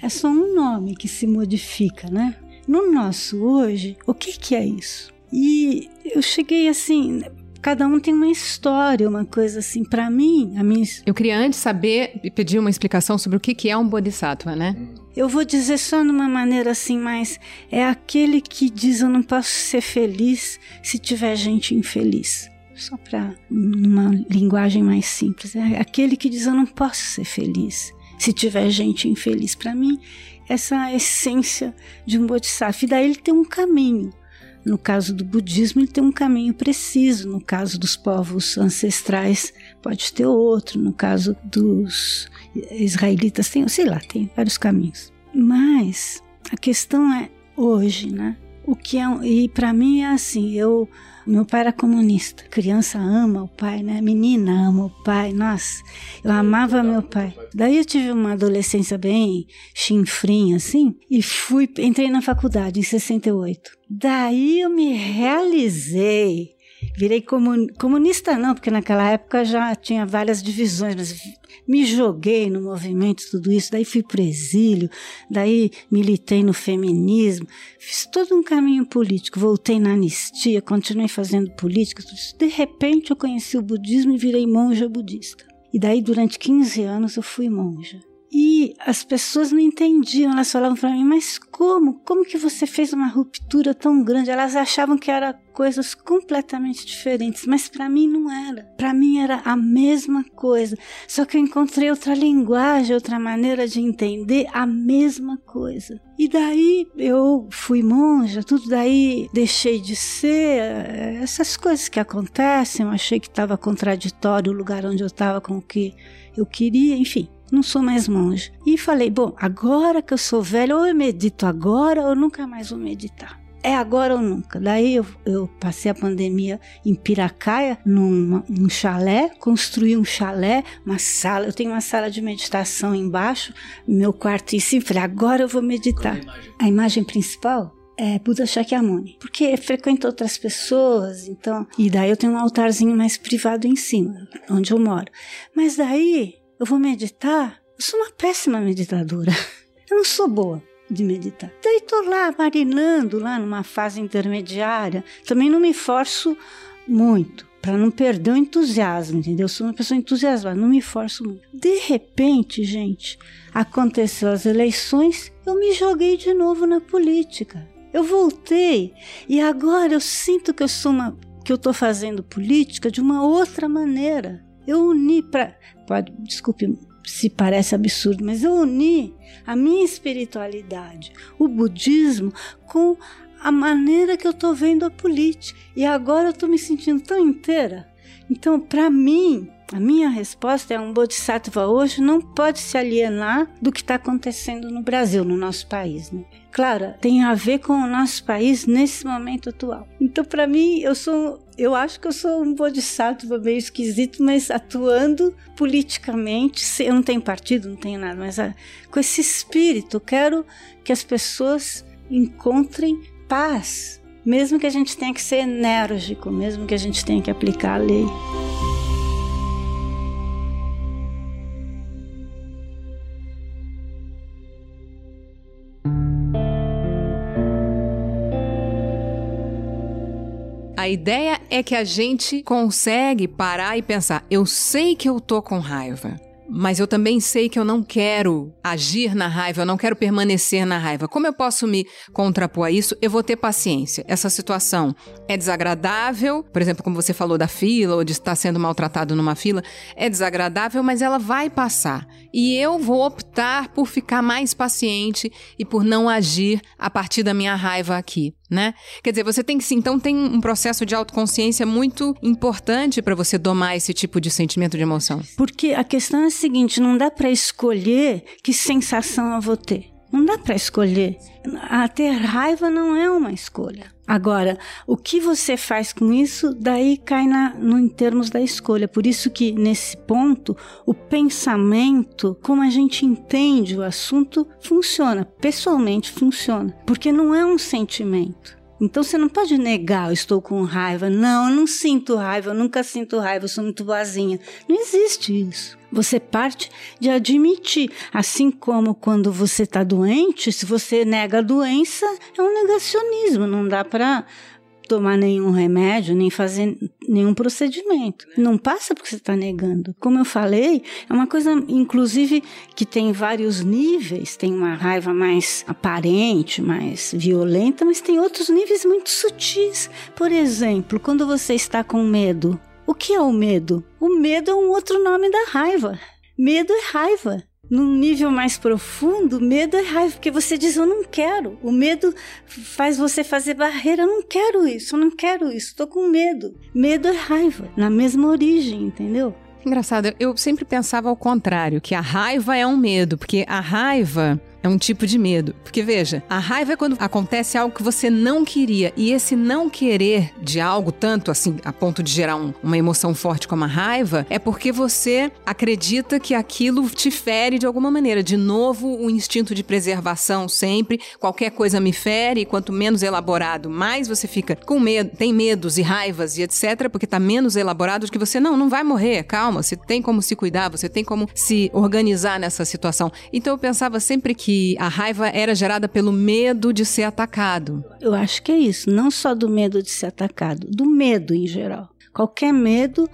é só um nome que se modifica, né? No nosso hoje, o que, que é isso? E eu cheguei assim, cada um tem uma história, uma coisa assim. Para mim, a minha. Eu queria antes saber e pedir uma explicação sobre o que é um bodhisattva, né? Eu vou dizer só de uma maneira assim, mas é aquele que diz: Eu não posso ser feliz se tiver gente infeliz. Só para uma linguagem mais simples. É aquele que diz: Eu não posso ser feliz se tiver gente infeliz. Para mim, essa é a essência de um bodhisattva. E daí ele tem um caminho. No caso do budismo, ele tem um caminho preciso. No caso dos povos ancestrais, pode ter outro. No caso dos israelitas, tem, sei lá, tem vários caminhos. Mas a questão é hoje, né? O que é e para mim é assim, eu meu pai era comunista. Criança ama o pai, né? Menina ama o pai. Nossa, eu amava meu pai. Daí eu tive uma adolescência bem chinfrinha assim e fui entrei na faculdade em 68. Daí eu me realizei Virei comun, comunista não, porque naquela época já tinha várias divisões, mas me joguei no movimento, tudo isso, daí fui para exílio, daí militei no feminismo, fiz todo um caminho político, voltei na anistia, continuei fazendo política, tudo isso. De repente eu conheci o budismo e virei monja budista. E daí durante 15 anos eu fui monja. E as pessoas não entendiam, elas falavam para mim, mas como? Como que você fez uma ruptura tão grande? Elas achavam que eram coisas completamente diferentes, mas para mim não era. Para mim era a mesma coisa, só que eu encontrei outra linguagem, outra maneira de entender a mesma coisa. E daí eu fui monja, tudo daí deixei de ser, eh, essas coisas que acontecem, eu achei que estava contraditório o lugar onde eu estava com o que eu queria, enfim não sou mais monge. E falei, bom, agora que eu sou velho, ou eu medito agora ou nunca mais vou meditar. É agora ou nunca. Daí eu, eu passei a pandemia em Piracaia, num, num chalé, construí um chalé, uma sala. Eu tenho uma sala de meditação embaixo, meu quarto em cima. Falei, agora eu vou meditar. A imagem? a imagem principal é Buda Shakyamuni, porque frequento outras pessoas, então, e daí eu tenho um altarzinho mais privado em cima, onde eu moro. Mas daí eu vou meditar. Eu sou uma péssima meditadora. Eu não sou boa de meditar. Daí tô lá marinando lá numa fase intermediária. Também não me forço muito para não perder o entusiasmo, entendeu? Eu sou uma pessoa entusiasmada, não me forço muito. De repente, gente, aconteceu as eleições, eu me joguei de novo na política. Eu voltei e agora eu sinto que eu sou uma que eu estou fazendo política de uma outra maneira. Eu uni para. Desculpe se parece absurdo, mas eu uni a minha espiritualidade, o budismo, com a maneira que eu estou vendo a política. E agora eu estou me sentindo tão inteira. Então, para mim, a minha resposta é um bodhisattva hoje não pode se alienar do que está acontecendo no Brasil, no nosso país. Né? Claro, tem a ver com o nosso país nesse momento atual. Então, para mim, eu sou eu acho que eu sou um bodhisattva meio esquisito, mas atuando politicamente. Eu não tenho partido, não tenho nada, mas ah, com esse espírito, eu quero que as pessoas encontrem paz, mesmo que a gente tenha que ser enérgico, mesmo que a gente tenha que aplicar a lei. A ideia é que a gente consegue parar e pensar: eu sei que eu tô com raiva mas eu também sei que eu não quero agir na raiva, eu não quero permanecer na raiva. Como eu posso me contrapor a isso? Eu vou ter paciência. Essa situação é desagradável, por exemplo, como você falou da fila ou de estar sendo maltratado numa fila, é desagradável, mas ela vai passar. E eu vou optar por ficar mais paciente e por não agir a partir da minha raiva aqui né? Quer dizer, você tem que então tem um processo de autoconsciência muito importante para você domar esse tipo de sentimento de emoção. Porque a questão é a seguinte, não dá para escolher que sensação eu vou ter. Não dá para escolher. A ter raiva não é uma escolha. Agora, o que você faz com isso, daí cai na, no, em termos da escolha. Por isso que, nesse ponto, o pensamento, como a gente entende o assunto, funciona. Pessoalmente funciona. Porque não é um sentimento. Então você não pode negar, eu estou com raiva. Não, eu não sinto raiva, eu nunca sinto raiva, eu sou muito boazinha. Não existe isso. Você parte de admitir. Assim como quando você está doente, se você nega a doença, é um negacionismo. Não dá para tomar nenhum remédio, nem fazer nenhum procedimento. Não passa porque você está negando. Como eu falei, é uma coisa, inclusive, que tem vários níveis. Tem uma raiva mais aparente, mais violenta, mas tem outros níveis muito sutis. Por exemplo, quando você está com medo. O que é o medo? O medo é um outro nome da raiva. Medo é raiva num nível mais profundo, medo é raiva, porque você diz eu não quero. O medo faz você fazer barreira, eu não quero isso, eu não quero isso, estou com medo. Medo é raiva, na mesma origem, entendeu? Engraçado, eu sempre pensava ao contrário, que a raiva é um medo, porque a raiva É um tipo de medo. Porque veja, a raiva é quando acontece algo que você não queria. E esse não querer de algo, tanto assim, a ponto de gerar um, uma emoção forte como a raiva, é porque você acredita que aquilo te fere de alguma maneira. De novo, o instinto de preservação sempre. Qualquer coisa me fere, e quanto menos elaborado, mais você fica com medo, tem medos e raivas e etc., porque tá menos elaborado do que você. Não, não vai morrer, calma, você tem como se cuidar, você tem como se organizar nessa situação. Então eu pensava sempre que a raiva era gerada pelo medo de ser atacado. Eu acho que é isso, não só do medo de ser atacado, do medo em geral. Qualquer medo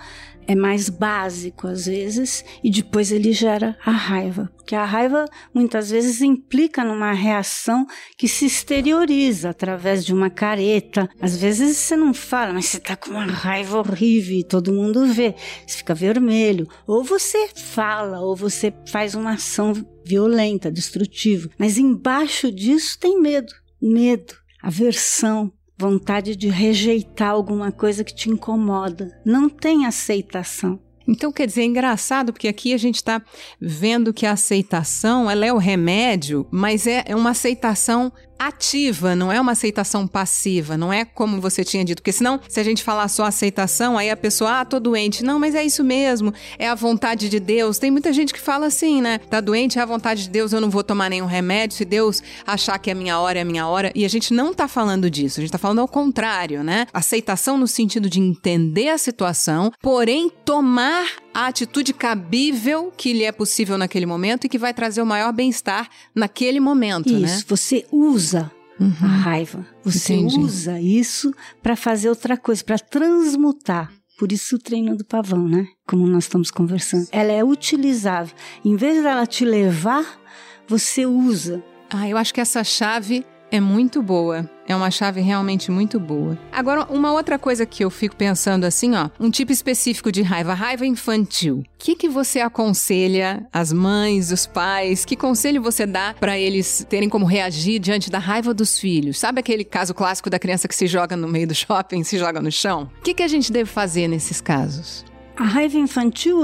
é mais básico às vezes e depois ele gera a raiva, porque a raiva muitas vezes implica numa reação que se exterioriza através de uma careta. Às vezes você não fala, mas você tá com uma raiva horrível e todo mundo vê, você fica vermelho, ou você fala, ou você faz uma ação violenta, destrutiva, mas embaixo disso tem medo, medo, aversão, vontade de rejeitar alguma coisa que te incomoda. Não tem aceitação. Então, quer dizer, é engraçado, porque aqui a gente está vendo que a aceitação ela é o remédio, mas é, é uma aceitação ativa, não é uma aceitação passiva, não é como você tinha dito, porque senão, se a gente falar só aceitação, aí a pessoa, ah, tô doente. Não, mas é isso mesmo, é a vontade de Deus. Tem muita gente que fala assim, né? Tá doente, é a vontade de Deus, eu não vou tomar nenhum remédio, se Deus achar que é a minha hora, é a minha hora. E a gente não tá falando disso, a gente tá falando ao contrário, né? Aceitação no sentido de entender a situação, porém tomar a atitude cabível que lhe é possível naquele momento e que vai trazer o maior bem-estar naquele momento, isso, né? Isso, você usa uhum. a raiva. Você Entendi. usa isso para fazer outra coisa, para transmutar. Por isso o treino do pavão, né? Como nós estamos conversando. Ela é utilizável. Em vez dela te levar, você usa. Ah, eu acho que essa chave é muito boa. É uma chave realmente muito boa. Agora, uma outra coisa que eu fico pensando assim, ó, um tipo específico de raiva, raiva infantil. O que, que você aconselha as mães, os pais? Que conselho você dá para eles terem como reagir diante da raiva dos filhos? Sabe aquele caso clássico da criança que se joga no meio do shopping, se joga no chão? O que, que a gente deve fazer nesses casos? A raiva infantil,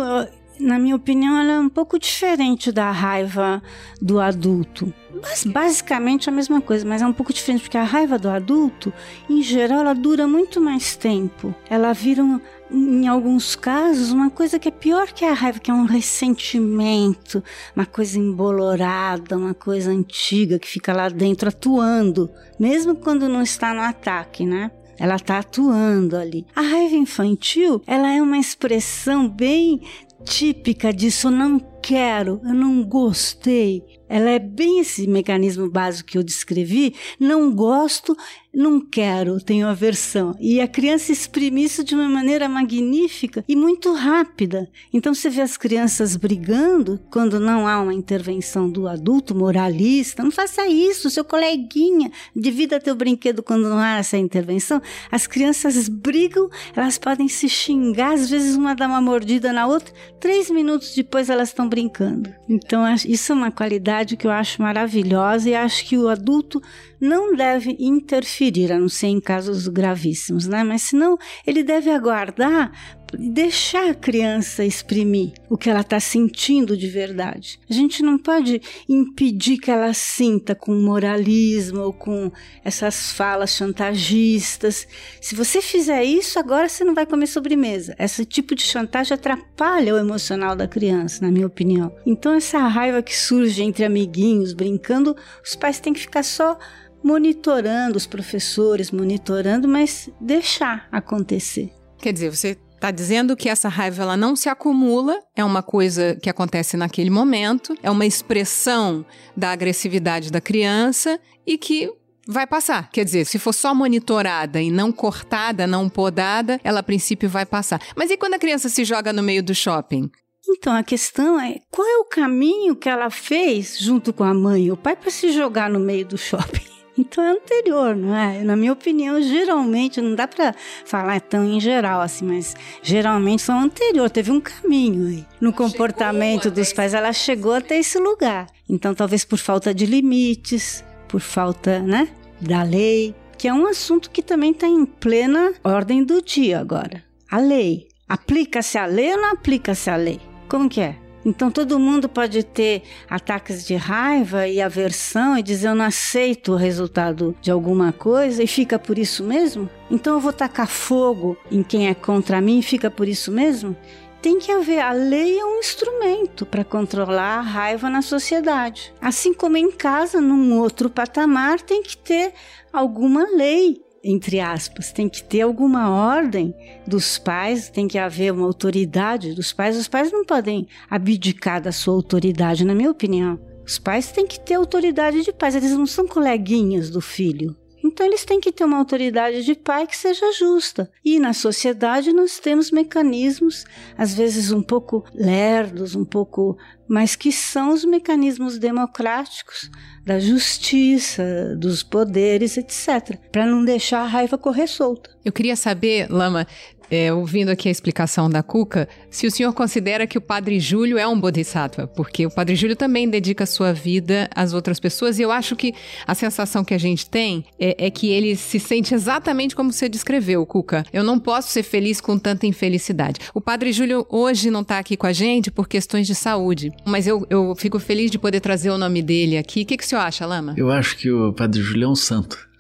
na minha opinião, ela é um pouco diferente da raiva do adulto. Mas basicamente a mesma coisa, mas é um pouco diferente porque a raiva do adulto, em geral, ela dura muito mais tempo. Ela vira, em alguns casos, uma coisa que é pior que a raiva, que é um ressentimento, uma coisa embolorada, uma coisa antiga que fica lá dentro atuando, mesmo quando não está no ataque, né? Ela está atuando ali. A raiva infantil, ela é uma expressão bem típica. Eu não quero, eu não gostei. Ela é bem esse mecanismo básico que eu descrevi. Não gosto, não quero, tenho aversão. E a criança exprime isso de uma maneira magnífica e muito rápida. Então você vê as crianças brigando quando não há uma intervenção do adulto moralista. Não faça isso, seu coleguinha, divida teu brinquedo quando não há essa intervenção. As crianças brigam, elas podem se xingar, às vezes uma dá uma mordida na outra, três minutos depois elas estão brincando. Então isso é uma qualidade que eu acho maravilhosa e acho que o adulto não deve interferir, a não ser em casos gravíssimos, né? Mas senão ele deve aguardar deixar a criança exprimir o que ela está sentindo de verdade. A gente não pode impedir que ela sinta com moralismo ou com essas falas chantagistas. Se você fizer isso, agora você não vai comer sobremesa. Esse tipo de chantagem atrapalha o emocional da criança, na minha opinião. Então, essa raiva que surge entre amiguinhos brincando, os pais têm que ficar só monitorando, os professores monitorando, mas deixar acontecer. Quer dizer, você Está dizendo que essa raiva ela não se acumula, é uma coisa que acontece naquele momento, é uma expressão da agressividade da criança e que vai passar. Quer dizer, se for só monitorada e não cortada, não podada, ela a princípio vai passar. Mas e quando a criança se joga no meio do shopping? Então a questão é qual é o caminho que ela fez junto com a mãe e o pai para se jogar no meio do shopping? Então é anterior, não é? Na minha opinião, geralmente, não dá para falar tão em geral assim, mas geralmente são anterior, teve um caminho aí. No comportamento dos pais, ela chegou até esse lugar. Então, talvez por falta de limites, por falta, né, da lei, que é um assunto que também está em plena ordem do dia agora. A lei. Aplica-se a lei ou não aplica-se a lei? Como que é? Então todo mundo pode ter ataques de raiva e aversão e dizer eu não aceito o resultado de alguma coisa e fica por isso mesmo? Então eu vou tacar fogo em quem é contra mim e fica por isso mesmo? tem que haver. A lei é um instrumento para controlar a raiva na sociedade. Assim como em casa, num outro patamar, tem que ter alguma lei entre aspas, tem que ter alguma ordem dos pais, tem que haver uma autoridade dos pais. Os pais não podem abdicar da sua autoridade, na minha opinião. Os pais têm que ter autoridade de pais, eles não são coleguinhas do filho. Então eles têm que ter uma autoridade de pai que seja justa. E na sociedade nós temos mecanismos, às vezes um pouco lerdos, um pouco, mas que são os mecanismos democráticos da justiça, dos poderes, etc, para não deixar a raiva correr solta. Eu queria saber, Lama, é, ouvindo aqui a explicação da Cuca, se o senhor considera que o Padre Júlio é um bodhisattva, porque o Padre Júlio também dedica sua vida às outras pessoas, e eu acho que a sensação que a gente tem é, é que ele se sente exatamente como você descreveu, Cuca. Eu não posso ser feliz com tanta infelicidade. O Padre Júlio hoje não está aqui com a gente por questões de saúde, mas eu, eu fico feliz de poder trazer o nome dele aqui. O que, que o senhor acha, Lama? Eu acho que o Padre Júlio é um santo.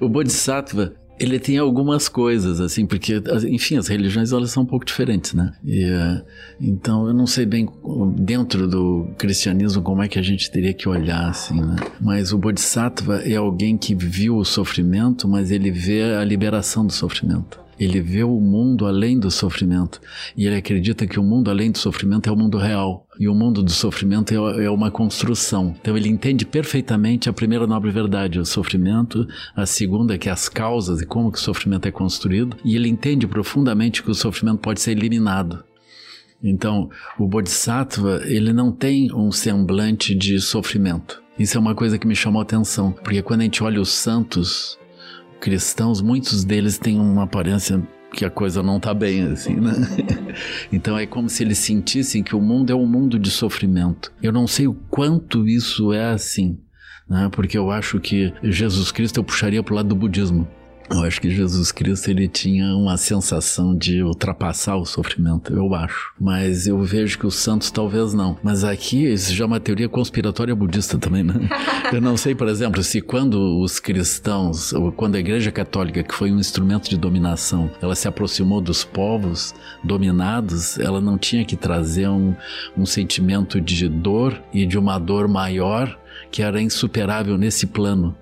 O Bodhisattva, ele tem algumas coisas, assim, porque, enfim, as religiões elas são um pouco diferentes, né? E, uh, então, eu não sei bem dentro do cristianismo como é que a gente teria que olhar, assim, né? Mas o Bodhisattva é alguém que viu o sofrimento, mas ele vê a liberação do sofrimento. Ele vê o mundo além do sofrimento. E ele acredita que o mundo além do sofrimento é o mundo real. E o mundo do sofrimento é, é uma construção. Então ele entende perfeitamente a primeira nobre verdade, o sofrimento, a segunda que é as causas e como que o sofrimento é construído, e ele entende profundamente que o sofrimento pode ser eliminado. Então, o Bodhisattva, ele não tem um semblante de sofrimento. Isso é uma coisa que me chamou a atenção, porque quando a gente olha os santos, cristãos, muitos deles têm uma aparência que a coisa não está bem, assim, né? Então é como se eles sentissem que o mundo é um mundo de sofrimento. Eu não sei o quanto isso é assim, né? Porque eu acho que Jesus Cristo eu puxaria para o lado do budismo. Eu acho que Jesus Cristo ele tinha uma sensação de ultrapassar o sofrimento, eu acho. Mas eu vejo que os santos talvez não. Mas aqui isso já é uma teoria conspiratória budista também, né? Eu não sei, por exemplo, se quando os cristãos, ou quando a Igreja Católica, que foi um instrumento de dominação, ela se aproximou dos povos dominados, ela não tinha que trazer um, um sentimento de dor e de uma dor maior que era insuperável nesse plano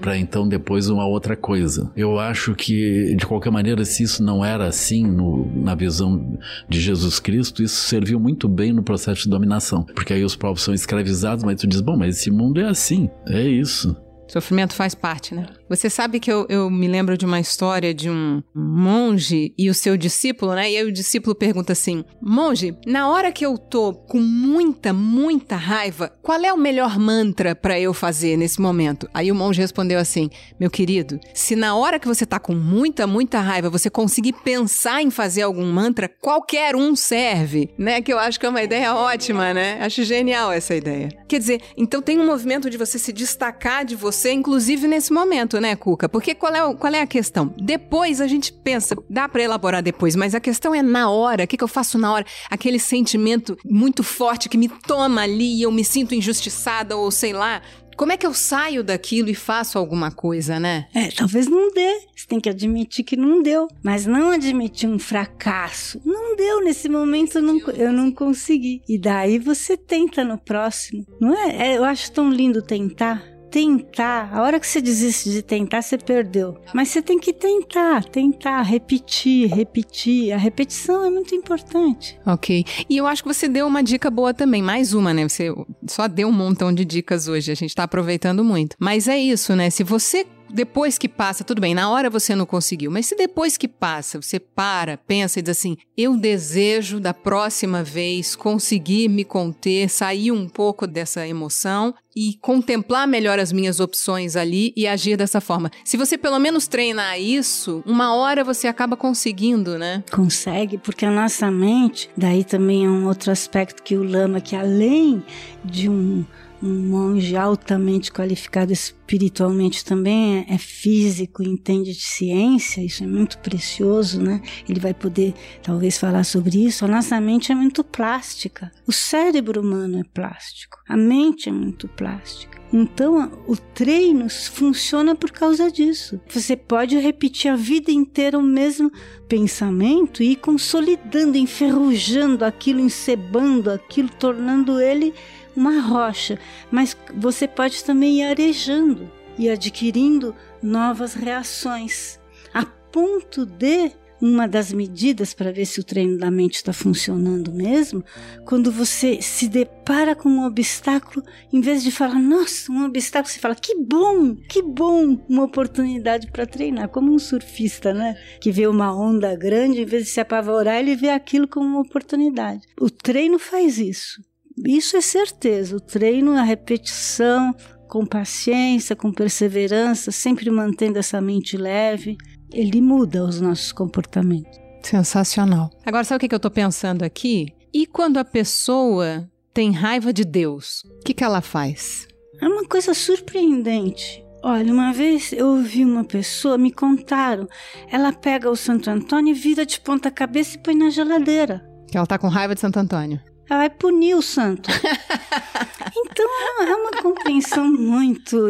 para então depois uma outra coisa. Eu acho que, de qualquer maneira, se isso não era assim no, na visão de Jesus Cristo, isso serviu muito bem no processo de dominação. Porque aí os povos são escravizados, mas tu diz, bom, mas esse mundo é assim, é isso. Sofrimento faz parte, né? Você sabe que eu, eu me lembro de uma história de um monge e o seu discípulo, né? E aí o discípulo pergunta assim: Monge, na hora que eu tô com muita, muita raiva, qual é o melhor mantra para eu fazer nesse momento? Aí o monge respondeu assim: Meu querido, se na hora que você tá com muita, muita raiva você conseguir pensar em fazer algum mantra, qualquer um serve, né? Que eu acho que é uma ideia ótima, né? Acho genial essa ideia. Quer dizer, então tem um movimento de você se destacar de você inclusive nesse momento, né, Cuca? Porque qual é, qual é a questão? Depois a gente pensa, dá para elaborar depois, mas a questão é na hora. O que, que eu faço na hora? Aquele sentimento muito forte que me toma ali e eu me sinto injustiçada ou sei lá. Como é que eu saio daquilo e faço alguma coisa, né? É, talvez não dê. Você tem que admitir que não deu. Mas não admitir um fracasso. Não deu nesse momento, eu não, eu não consegui. E daí você tenta no próximo. Não é? é eu acho tão lindo tentar tentar. A hora que você desiste de tentar, você perdeu. Mas você tem que tentar, tentar, repetir, repetir. A repetição é muito importante. Ok. E eu acho que você deu uma dica boa também, mais uma, né? Você só deu um montão de dicas hoje, a gente tá aproveitando muito. Mas é isso, né? Se você depois que passa, tudo bem, na hora você não conseguiu, mas se depois que passa, você para, pensa e diz assim: eu desejo da próxima vez conseguir me conter, sair um pouco dessa emoção e contemplar melhor as minhas opções ali e agir dessa forma. Se você pelo menos treinar isso, uma hora você acaba conseguindo, né? Consegue, porque a nossa mente, daí também é um outro aspecto que o Lama, que além de um um monge altamente qualificado espiritualmente também, é, é físico, entende de ciência, isso é muito precioso, né? Ele vai poder talvez falar sobre isso. A nossa mente é muito plástica. O cérebro humano é plástico. A mente é muito plástica. Então, o treino funciona por causa disso. Você pode repetir a vida inteira o mesmo pensamento e ir consolidando, enferrujando aquilo, encebando aquilo, tornando ele uma rocha. Mas você pode também ir arejando e adquirindo novas reações, a ponto de uma das medidas para ver se o treino da mente está funcionando mesmo, quando você se depara com um obstáculo, em vez de falar, nossa, um obstáculo, você fala, que bom, que bom, uma oportunidade para treinar, como um surfista, né? Que vê uma onda grande, em vez de se apavorar, ele vê aquilo como uma oportunidade. O treino faz isso. Isso é certeza. O treino, a repetição, com paciência, com perseverança, sempre mantendo essa mente leve, ele muda os nossos comportamentos. Sensacional. Agora, sabe o que eu estou pensando aqui? E quando a pessoa tem raiva de Deus, o que, que ela faz? É uma coisa surpreendente. Olha, uma vez eu ouvi uma pessoa, me contaram, ela pega o Santo Antônio e vira de ponta cabeça e põe na geladeira. Que ela tá com raiva de Santo Antônio. Ela vai punir o santo. Então é uma compreensão muito,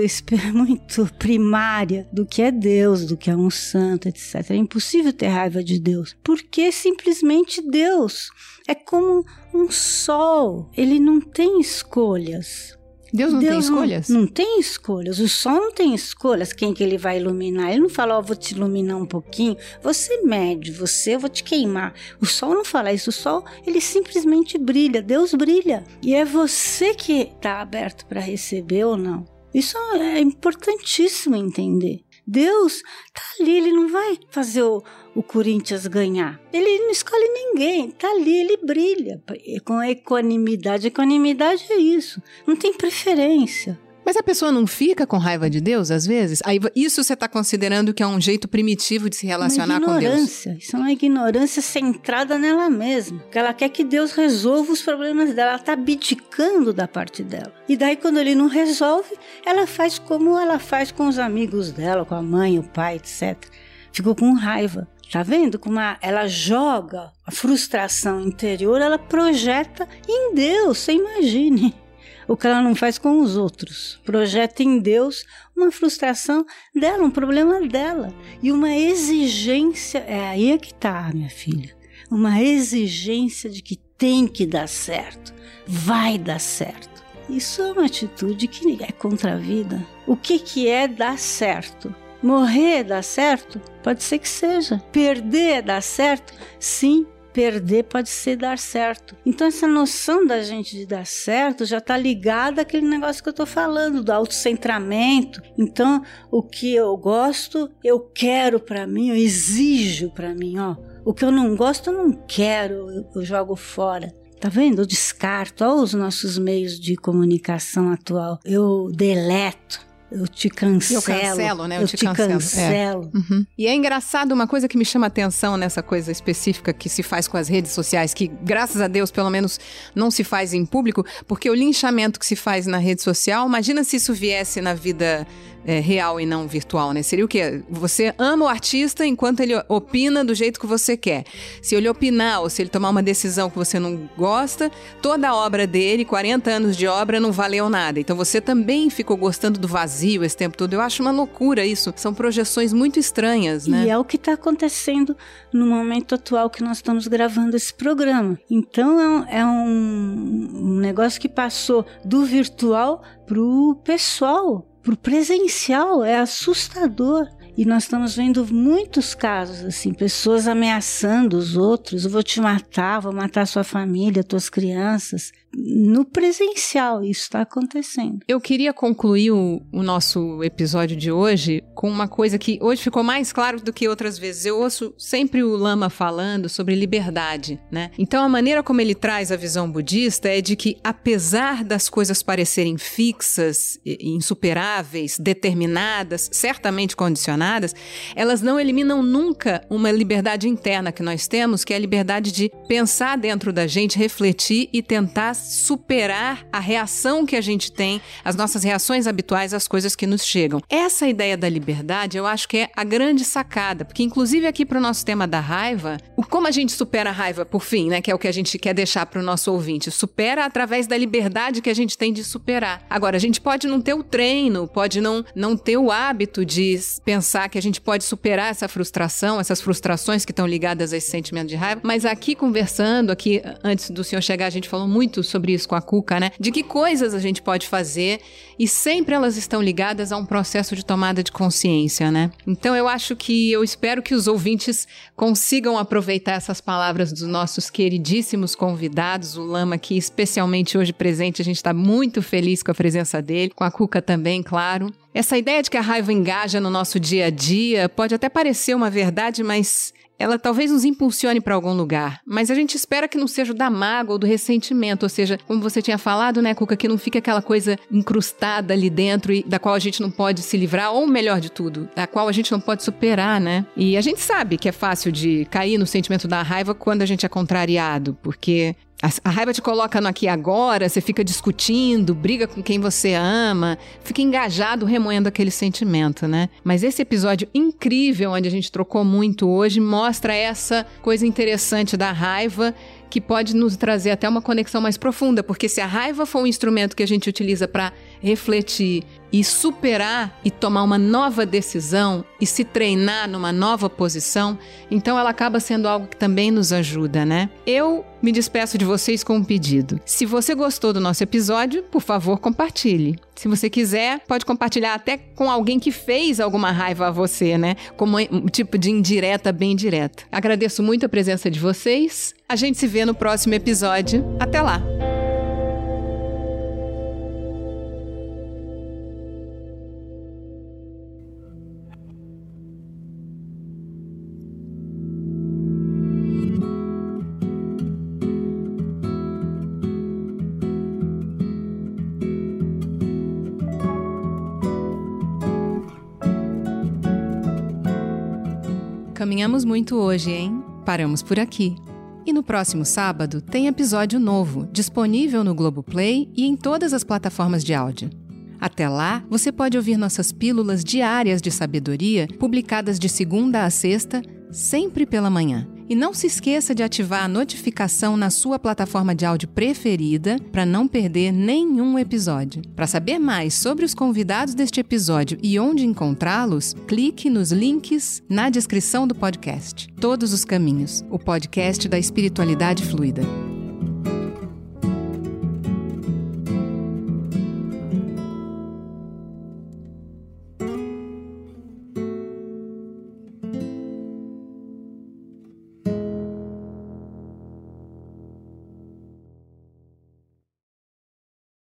muito primária do que é Deus, do que é um santo, etc. É impossível ter raiva de Deus, porque simplesmente Deus é como um sol, ele não tem escolhas. Deus não Deus tem escolhas? Não, não, tem escolhas. O sol não tem escolhas. Quem que ele vai iluminar? Ele não fala, ó, oh, vou te iluminar um pouquinho. Você mede, você, eu vou te queimar. O sol não fala isso. O sol, ele simplesmente brilha. Deus brilha. E é você que está aberto para receber ou não. Isso é importantíssimo entender. Deus tá ali, ele não vai fazer o, o Corinthians ganhar. Ele não escolhe ninguém, tá ali, ele brilha com equanimidade. Equanimidade é isso, não tem preferência. Mas a pessoa não fica com raiva de Deus às vezes? Aí isso você está considerando que é um jeito primitivo de se relacionar com Deus? Isso é uma ignorância centrada nela mesma. Que ela quer que Deus resolva os problemas dela. Ela está abdicando da parte dela. E daí, quando ele não resolve, ela faz como ela faz com os amigos dela, com a mãe, o pai, etc. Ficou com raiva. Tá vendo como ela joga a frustração interior, ela projeta em Deus, você imagine o que ela não faz com os outros. Projeta em Deus uma frustração dela, um problema dela e uma exigência. É aí é que tá, minha filha. Uma exigência de que tem que dar certo, vai dar certo. Isso é uma atitude que é contra a vida. O que, que é dar certo? Morrer dá certo? Pode ser que seja. Perder dá certo? Sim, perder pode ser dar certo. Então essa noção da gente de dar certo já está ligada àquele negócio que eu estou falando do autocentramento. Então o que eu gosto eu quero para mim, eu exijo para mim, ó. O que eu não gosto eu não quero, eu, eu jogo fora. Tá vendo? Eu descarto. Olha os nossos meios de comunicação atual. Eu deleto eu te cancelo. Eu cancelo, né? Eu, eu te, te, cancelo. cancelo. É. Uhum. E é engraçado uma coisa que me chama atenção nessa coisa específica que se faz com as redes sociais, que graças a Deus, pelo menos, não se faz em público, porque o linchamento que se faz na rede social, imagina se isso viesse na vida é, real e não virtual, né? Seria o quê? Você ama o artista enquanto ele opina do jeito que você quer. Se ele opinar ou se ele tomar uma decisão que você não gosta, toda a obra dele, 40 anos de obra, não valeu nada. Então você também ficou gostando do vazio esse tempo todo. Eu acho uma loucura isso. São projeções muito estranhas, né? E é o que está acontecendo no momento atual que nós estamos gravando esse programa. Então é um, é um negócio que passou do virtual para o pessoal para o presencial é assustador. E nós estamos vendo muitos casos assim, pessoas ameaçando os outros, eu vou te matar, vou matar sua família, tuas crianças no presencial isso está acontecendo. Eu queria concluir o, o, nosso episódio de hoje com uma coisa que hoje ficou mais claro do que outras vezes. Eu ouço sempre o Lama falando sobre liberdade, né? Então a maneira como ele traz a visão budista é de que apesar das coisas parecerem fixas, insuperáveis, determinadas, certamente condicionadas, elas não eliminam nunca uma liberdade interna que nós temos, que é a liberdade de pensar dentro da gente, refletir e tentar superar a reação que a gente tem, as nossas reações habituais às coisas que nos chegam. Essa ideia da liberdade, eu acho que é a grande sacada, porque inclusive aqui para o nosso tema da raiva, como a gente supera a raiva por fim, né, que é o que a gente quer deixar para o nosso ouvinte, supera através da liberdade que a gente tem de superar. Agora, a gente pode não ter o treino, pode não não ter o hábito de pensar que a gente pode superar essa frustração, essas frustrações que estão ligadas a esse sentimento de raiva, mas aqui conversando, aqui antes do senhor chegar, a gente falou muito sobre isso com a Cuca, né? De que coisas a gente pode fazer e sempre elas estão ligadas a um processo de tomada de consciência, né? Então eu acho que eu espero que os ouvintes consigam aproveitar essas palavras dos nossos queridíssimos convidados, o Lama aqui especialmente hoje presente, a gente está muito feliz com a presença dele, com a Cuca também, claro. Essa ideia de que a raiva engaja no nosso dia a dia pode até parecer uma verdade, mas ela talvez nos impulsione para algum lugar, mas a gente espera que não seja da mágoa ou do ressentimento, ou seja, como você tinha falado, né, Cuca, que não fique aquela coisa incrustada ali dentro e da qual a gente não pode se livrar, ou melhor de tudo, da qual a gente não pode superar, né? E a gente sabe que é fácil de cair no sentimento da raiva quando a gente é contrariado, porque a, raiva te coloca no aqui e agora, você fica discutindo, briga com quem você ama, fica engajado remoendo aquele sentimento, né? Mas esse episódio incrível, onde a gente trocou muito hoje, mostra essa coisa interessante da raiva que pode nos trazer até uma conexão mais profunda, porque se a raiva for um instrumento que a gente utiliza para refletir e superar e tomar uma nova decisão e se treinar numa nova posição, então ela acaba sendo algo que também nos ajuda, né? Eu me despeço de vocês com um pedido. Se você gostou do nosso episódio, por favor, compartilhe. Se você quiser, pode compartilhar até com alguém que fez alguma raiva a você, né? Como um tipo de indireta bem direta. Agradeço muito a presença de vocês. A gente se vê no próximo episódio. Até lá! Caminhamos muito hoje, hein? Paramos por aqui. E no próximo sábado tem episódio novo, disponível no Globoplay e em todas as plataformas de áudio. Até lá, você pode ouvir nossas pílulas diárias de sabedoria, publicadas de segunda a sexta, sempre pela manhã. E não se esqueça de ativar a notificação na sua plataforma de áudio preferida para não perder nenhum episódio. Para saber mais sobre os convidados deste episódio e onde encontrá-los, clique nos links na descrição do podcast. Todos os caminhos, o podcast da espiritualidade fluida.